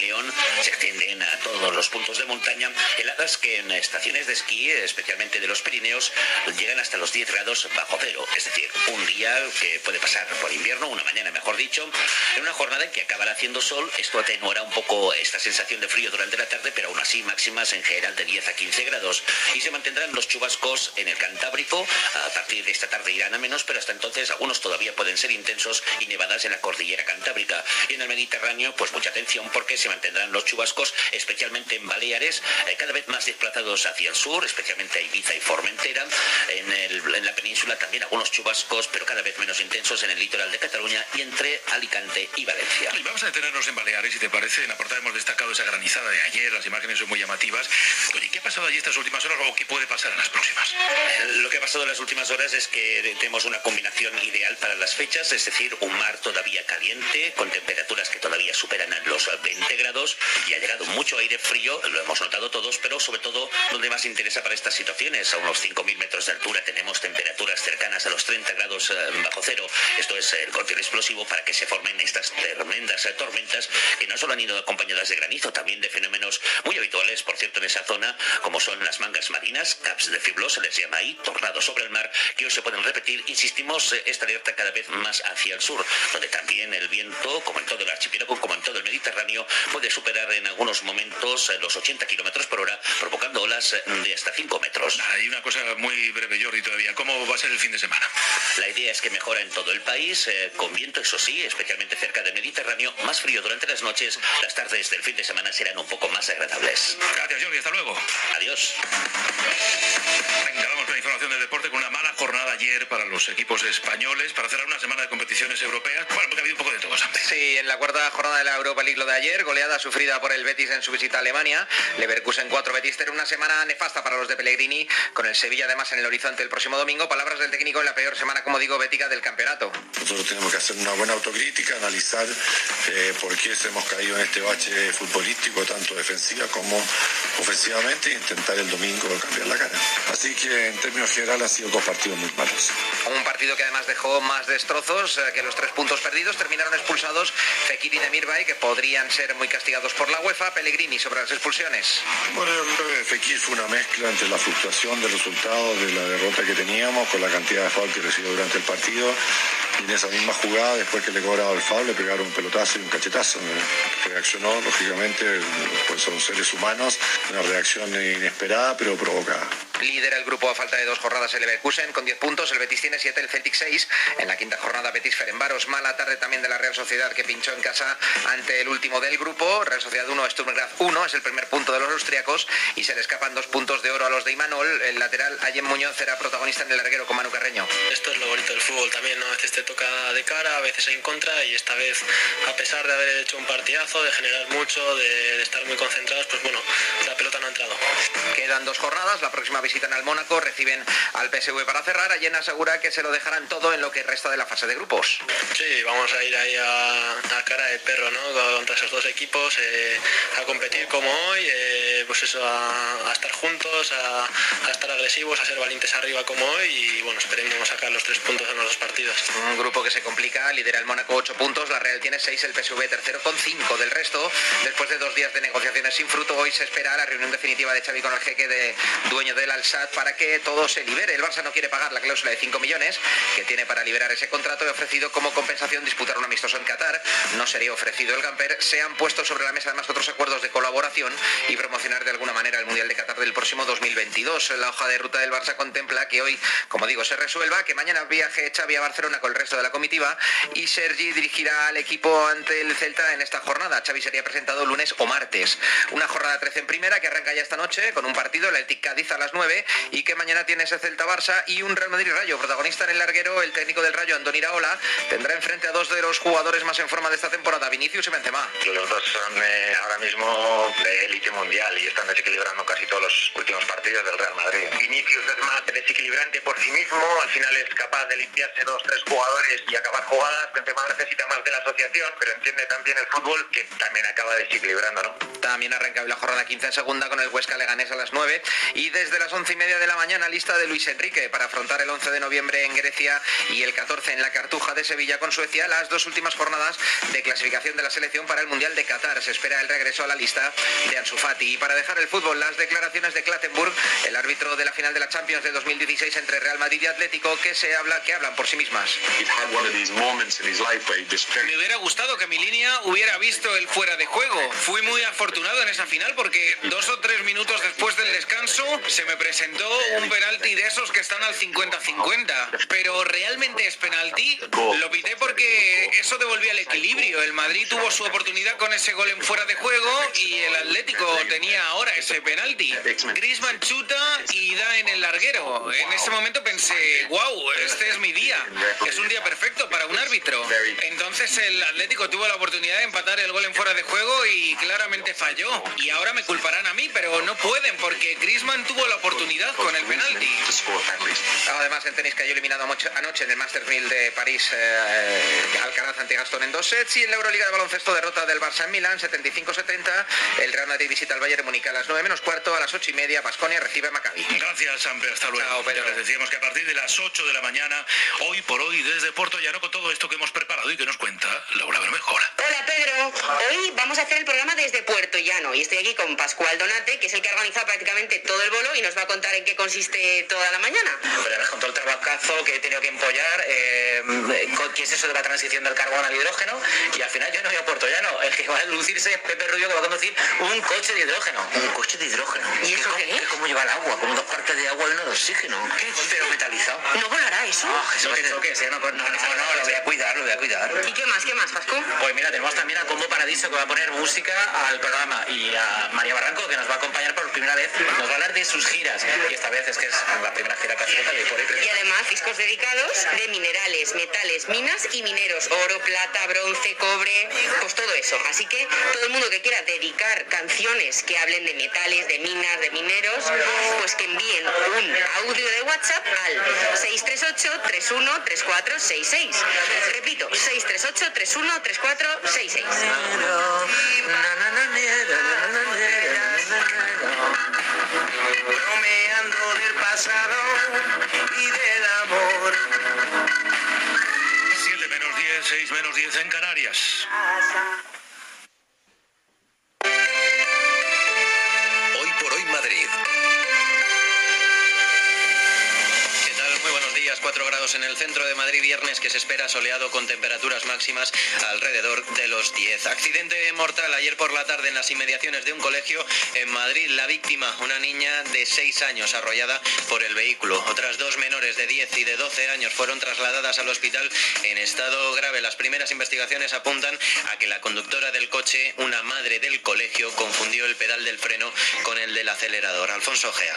Se extienden a todos los puntos de montaña, heladas que en estaciones de esquí, especialmente de los Pirineos, llegan hasta los 10 grados bajo cero, es decir, un día que puede pasar por invierno, una mañana mejor dicho, en una jornada en que acabará haciendo sol, esto atenuará un poco esta sensación de frío durante la tarde, pero aún así máximas en general de 10 a 15 grados. Y se mantendrán los chubascos en el Cantábrico, a partir de esta tarde irán a menos, pero hasta entonces algunos todavía pueden ser intensos y nevadas en la cordillera Cantábrica. Y en el Mediterráneo, pues mucha atención porque se mantendrán los chubascos, especialmente en Baleares, eh, cada vez más desplazados hacia el sur, especialmente a Ibiza y Formentera, en, en la península también algunos chubascos, pero cada vez menos intensos en el litoral de Cataluña y entre Alicante y Valencia. Y vamos a detenernos en Baleares, si te parece. En la portada hemos destacado esa granizada de ayer, las imágenes son muy llamativas. Oye, ¿qué ha pasado allí estas últimas horas o qué puede pasar en las próximas? Eh, Lo que ha pasado en las últimas horas es que tenemos una combinación ideal para las fechas, es decir, un mar todavía caliente, con temperaturas que todavía superan los 20 grados y ha llegado mucho aire frío, lo hemos notado todos, pero sobre todo donde más interesa para estas situaciones, a unos 5.000 metros de altura tenemos temperaturas cercanas a los 30 grados eh, bajo cero. Esto es el cóctel explosivo para que se formen estas tremendas eh, tormentas que no solo han ido acompañadas de granizo, también de fenómenos muy habituales, por cierto, en esa zona, como son las mangas marinas, caps de fiblo, se les llama ahí, tornados sobre el mar, que hoy se pueden repetir. Insistimos, eh, esta alerta cada vez más hacia el sur, donde también el viento, como en todo el archipiélago, como en todo el Mediterráneo, puede superar en algunos momentos eh, los 80 kilómetros por hora, provocando olas eh, de hasta 5 metros. Hay una cosa muy breve, Jordi, todavía. ¿Cómo va a ser el fin de semana? La idea es que mejora en todo el país, eh, con viento, eso sí, especialmente cerca del Mediterráneo, más frío durante las noches, las tardes del fin de semana serán un poco más agradables. Gracias, Jordi, hasta luego. Adiós. Venga, vamos con la información del deporte con una ayer para los equipos españoles para cerrar una semana de competiciones europeas. Bueno, porque ha habido un poco de todo, Santi. Sí, en la cuarta jornada de la Europa League lo de ayer, goleada sufrida por el Betis en su visita a Alemania. Leverkusen 4, Betis 0, una semana nefasta para los de Pellegrini, con el Sevilla además en el horizonte el próximo domingo. Palabras del técnico en la peor semana, como digo, bética del campeonato. Nosotros tenemos que hacer una buena autocrítica, analizar eh, por qué hemos caído en este bache futbolístico, tanto defensiva como ofensivamente, e intentar el domingo cambiar la cara. Así que en términos generales han sido dos partidos muy malos. Un partido que además dejó más destrozos eh, que los tres puntos perdidos. Terminaron expulsados Fekir y Demirbay, que podrían ser muy castigados por la UEFA. Pellegrini sobre las expulsiones. Bueno, yo creo que Fekir fue una mezcla entre la frustración del resultado, de la derrota que teníamos, con la cantidad de foul que recibió durante el partido. Y en esa misma jugada, después que le cobraba el foul, le pegaron un pelotazo y un cachetazo. Reaccionó, lógicamente, pues son seres humanos, una reacción inesperada pero provocada. Lidera el grupo a falta de dos jornadas el Leverkusen con 10 puntos, el Betis tiene 7, el Celtic 6. En la quinta jornada Betis Ferenbaros, mala tarde también de la Real Sociedad que pinchó en casa ante el último del grupo. Real Sociedad 1, Sturm Graz 1, es el primer punto de los austriacos y se le escapan dos puntos de oro a los de Imanol. El lateral Allen Muñoz era protagonista en el larguero con Manu Carreño. Esto es lo bonito del fútbol también, ¿no? A veces te toca de cara, a veces en contra y esta vez, a pesar de haber hecho un partidazo, de generar mucho, de, de estar muy concentrados, pues bueno, la pelota no ha entrado. Quedan dos jornadas, la próxima visita en el Mónaco, reciben al PSV para cerrar. Allen asegura que se lo dejarán todo en lo que resta de la fase de grupos. Sí, vamos a ir ahí a, a cara de perro, ¿no? Contra esos dos equipos, eh, a competir como hoy, eh, pues eso, a, a estar juntos, a, a, estar agresivos, a ser valientes arriba como hoy y bueno, esperemos sacar los tres puntos en los dos partidos. Un grupo que se complica, lidera el Mónaco 8 puntos, la Real tiene 6, el PSV tercero con 5 del resto. Después de dos días de negociaciones sin fruto, hoy se espera la reunión definitiva de Xavi con el jeque de dueño para que todo se libere. El Barça no quiere pagar la cláusula de 5 millones que tiene para liberar ese contrato y ofrecido como compensación disputar un amistoso en Qatar. No sería ofrecido el Gamper. Se han puesto sobre la mesa además otros acuerdos de colaboración y promocionar de alguna manera el Mundial de Qatar del próximo 2022. La hoja de ruta del Barça contempla que hoy, como digo, se resuelva, que mañana viaje Xavi a Barcelona con el resto de la comitiva y Sergi dirigirá al equipo ante el Celta en esta jornada. Xavi sería presentado lunes o martes. Una jornada 13 en primera que arranca ya esta noche con un partido, el Eltic Cádiz a las 9 y que mañana tiene ese Celta Barça y un Real Madrid Rayo. Protagonista en el larguero, el técnico del Rayo, Andoni Iraola, tendrá enfrente a dos de los jugadores más en forma de esta temporada Vinicius y Benzema. Los dos son eh, ahora mismo de élite mundial y están desequilibrando casi todos los últimos partidos del Real Madrid. Vinicius es más desequilibrante por sí mismo, al final es capaz de limpiarse dos, tres jugadores y acabar jugadas. Benzema necesita más de la asociación, pero entiende también el fútbol que también acaba desequilibrando, ¿no? También arranca la jornada 15 en segunda con el Huesca Leganés a las 9 y desde las 11 y media de la mañana lista de Luis Enrique para afrontar el 11 de noviembre en Grecia y el 14 en la Cartuja de Sevilla con Suecia, las dos últimas jornadas de clasificación de la selección para el Mundial de Qatar. Se espera el regreso a la lista de Ansu Fati. Y para dejar el fútbol, las declaraciones de Klattenburg, el árbitro de la final de la Champions de 2016 entre Real Madrid y Atlético, que se habla, que hablan por sí mismas. Me hubiera gustado que mi línea hubiera visto el fuera de juego. Fui muy afortunado en esa final porque dos o tres minutos después del descanso se me presentó un penalti de esos que están al 50-50. Pero realmente es penalti. Lo pité porque eso devolvía el equilibrio. El Madrid tuvo su oportunidad con ese gol en fuera de juego y el Atlético tenía ahora ese penalti. Griezmann chuta y da en el larguero. En ese momento pensé, wow, este es mi día. Es un día perfecto para un árbitro. Entonces el Atlético tuvo la oportunidad de empatar el gol en fuera de juego y claramente falló. Y ahora me culparán a mí, pero no pueden porque Griezmann tuvo la oportunidad con el penalti. Además, el tenis cayó eliminado anoche en el Masters 1000 de París, eh, Alcaraz ante Gastón en dos sets y en la Euroliga de baloncesto derrota del Barça en Milán 75-70. El Real Madrid visita al Bayern de Múnich a las 9 menos cuarto, a las 8 y media Basconia recibe a Maccabi. Gracias, Samper. Hasta luego. Les decíamos que a partir de las 8 de la mañana, hoy por hoy, desde Puerto Llano, con todo esto que hemos preparado y que nos cuenta Laura Bermejora. Hola, Pedro. Hoy vamos a hacer el programa desde Puerto Llano y estoy aquí con Pascual Donate, que es el que ha organizado prácticamente todo el bolo y nos va a contar en qué consiste toda la mañana. Pero con todo el trabajazo que he tenido que empollar, eh, qué es eso de la transición del carbón al hidrógeno y al final yo no voy a Puerto Llano, el que va a lucirse es Pepe Rubio que va a conducir un coche de hidrógeno. Un coche de hidrógeno. ¿Y eso qué es? Es como llevar agua, como dos partes de agua y uno de oxígeno. ¿Qué? Pero metalizado. ¿No volará eso? Oh, eso que toques, no, no, no, no, lo voy a cuidar, lo voy a cuidar. ¿Y qué más, qué más, Pascu? Pues mira, tenemos también a Combo Paradiso que va a poner música al programa y a María Barranco que nos va a acompañar por primera vez. Nos va a hablar de sus giras y esta vez es que es la primera gira que hace y además discos dedicados de minerales, metales, minas y mineros, oro, plata, bronce, cobre, pues todo eso. Así que todo el mundo que quiera dedicar canciones que hablen de metales, de minas, de mineros, pues que envíen un audio de WhatsApp al 638 31 3466. Repito, 638 31 3466. Bromeando del pasado y del amor. 7 menos 10, 6 menos 10 en Canarias. 4 grados en el centro de Madrid, viernes que se espera soleado con temperaturas máximas alrededor de los 10. Accidente mortal ayer por la tarde en las inmediaciones de un colegio en Madrid. La víctima, una niña de 6 años arrollada por el vehículo. Otras dos menores de 10 y de 12 años fueron trasladadas al hospital en estado grave. Las primeras investigaciones apuntan a que la conductora del coche, una madre del colegio, confundió el pedal del freno con el del acelerador. Alfonso Gea.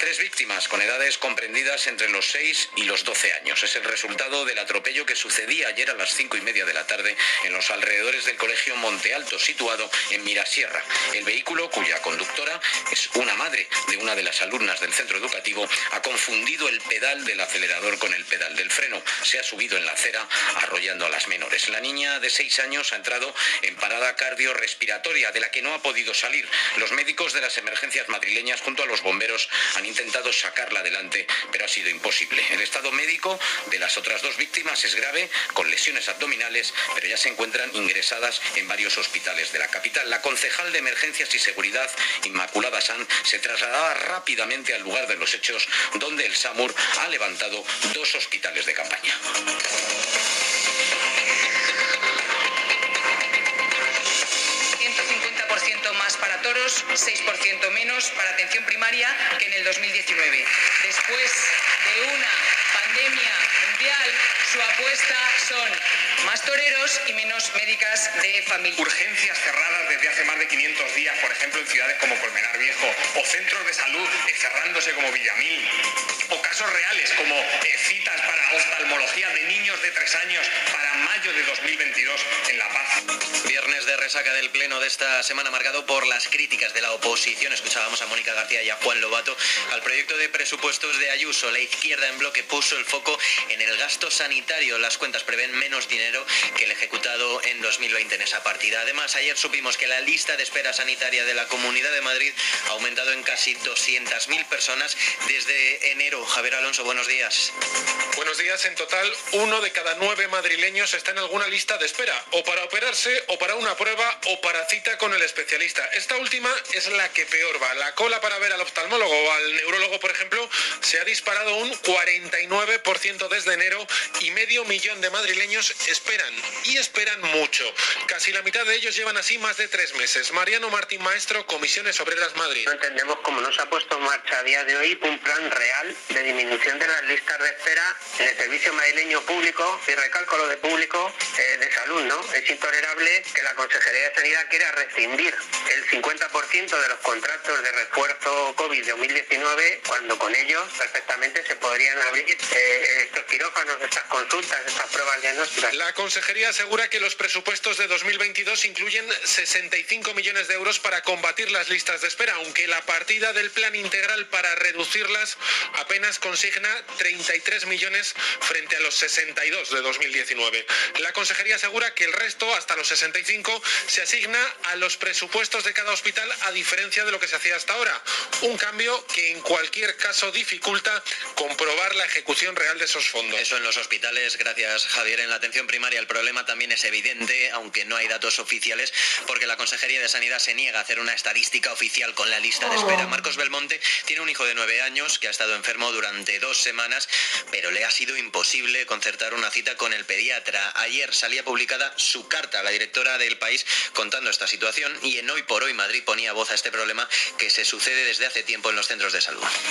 Tres víctimas con edades comprendidas entre los 6 y los 12 años. Es el resultado del atropello que sucedía ayer a las 5 y media de la tarde en los alrededores del colegio Monte Alto, situado en Mirasierra. El vehículo, cuya conductora es una madre de una de las alumnas del centro educativo, ha confundido el pedal del acelerador con el pedal del freno. Se ha subido en la acera arrollando a las menores. La niña de 6 años ha entrado en parada cardiorrespiratoria, de la que no ha podido salir. Los médicos de las emergencias madrileñas junto a los bomberos han intentado sacarla adelante, pero ha sido imposible. El estado médico de las otras dos víctimas es grave, con lesiones abdominales, pero ya se encuentran ingresadas en varios hospitales de la capital. La concejal de Emergencias y Seguridad, Inmaculada San, se trasladaba rápidamente al lugar de los hechos, donde el SAMUR ha levantado dos hospitales de campaña. 150% más para toros, 6% menos para atención primaria que en el 2019. Después de una pandemia mundial, su apuesta son más toreros y menos médicas de familia. Urgencias cerradas desde hace más de 500 días, por ejemplo, en ciudades como Colmenar Viejo, o centros de salud cerrándose como Villamil, o casos reales como eh, citas para oftalmología de niños de 3 años para mayo de 2022 en La Paz. resaca del pleno de esta semana marcado por las críticas de la oposición. Escuchábamos a Mónica García y a Juan Lobato al proyecto de presupuestos de Ayuso. La izquierda en bloque puso el foco en el gasto sanitario. Las cuentas prevén menos dinero que el ejecutado en 2020 en esa partida. Además, ayer supimos que la lista de espera sanitaria de la Comunidad de Madrid ha aumentado en casi 200.000 personas desde enero. Javier Alonso, buenos días. Buenos días. En total, uno de cada nueve madrileños está en alguna lista de espera, o para operarse, o para una prueba, o para cita con el especialista. Esta última es la que peor va. La cola para ver al oftalmólogo o al neurólogo, por ejemplo, se ha disparado un 49% desde enero y medio millón de madrileños esperan, y esperan mucho. Casi la mitad de ellos llevan así más de tres meses. Mariano Martín Maestro, Comisiones Obreras Madrid. No entendemos cómo no se ha puesto en marcha a día de hoy un plan real de disminución de las listas de espera en el servicio madrileño público, y recalco de público, eh, de salud, ¿no? Es intolerable que la Consejería de Sanidad quiera rescindir el 50% de los contratos de refuerzo COVID de 2019, cuando con ellos perfectamente se podrían abrir eh, estos quirófanos, estas consultas, estas pruebas diagnósticas. La Consejería asegura que los presupuestos de 2022 incluyen 65 millones de euros para combatir las listas de espera, aunque la partida del plan integral para reducirlas apenas consigna 33 millones frente a los 62 de 2019. La Consejería asegura que el resto, hasta los 65, se asigna a los presupuestos de cada hospital a diferencia de lo que se hacía hasta ahora. Un cambio que en cualquier caso dificulta comprobar la ejecución real de esos fondos. Eso en los hospitales, gracias Javier. En la atención primaria el problema también es evidente, aunque no hay datos oficiales, porque la Consejería de Sanidad se niega a hacer una estadística oficial con la lista de espera. Marcos Belmonte tiene un hijo de nueve años que ha estado enfermo durante dos semanas, pero le ha sido imposible concertar una cita con el pediatra. Ayer salía publicada su carta a la directora del país contando esta situación y en Hoy por Hoy Madrid ponía voz a este problema que se sucede desde hace tiempo en los centros de salud.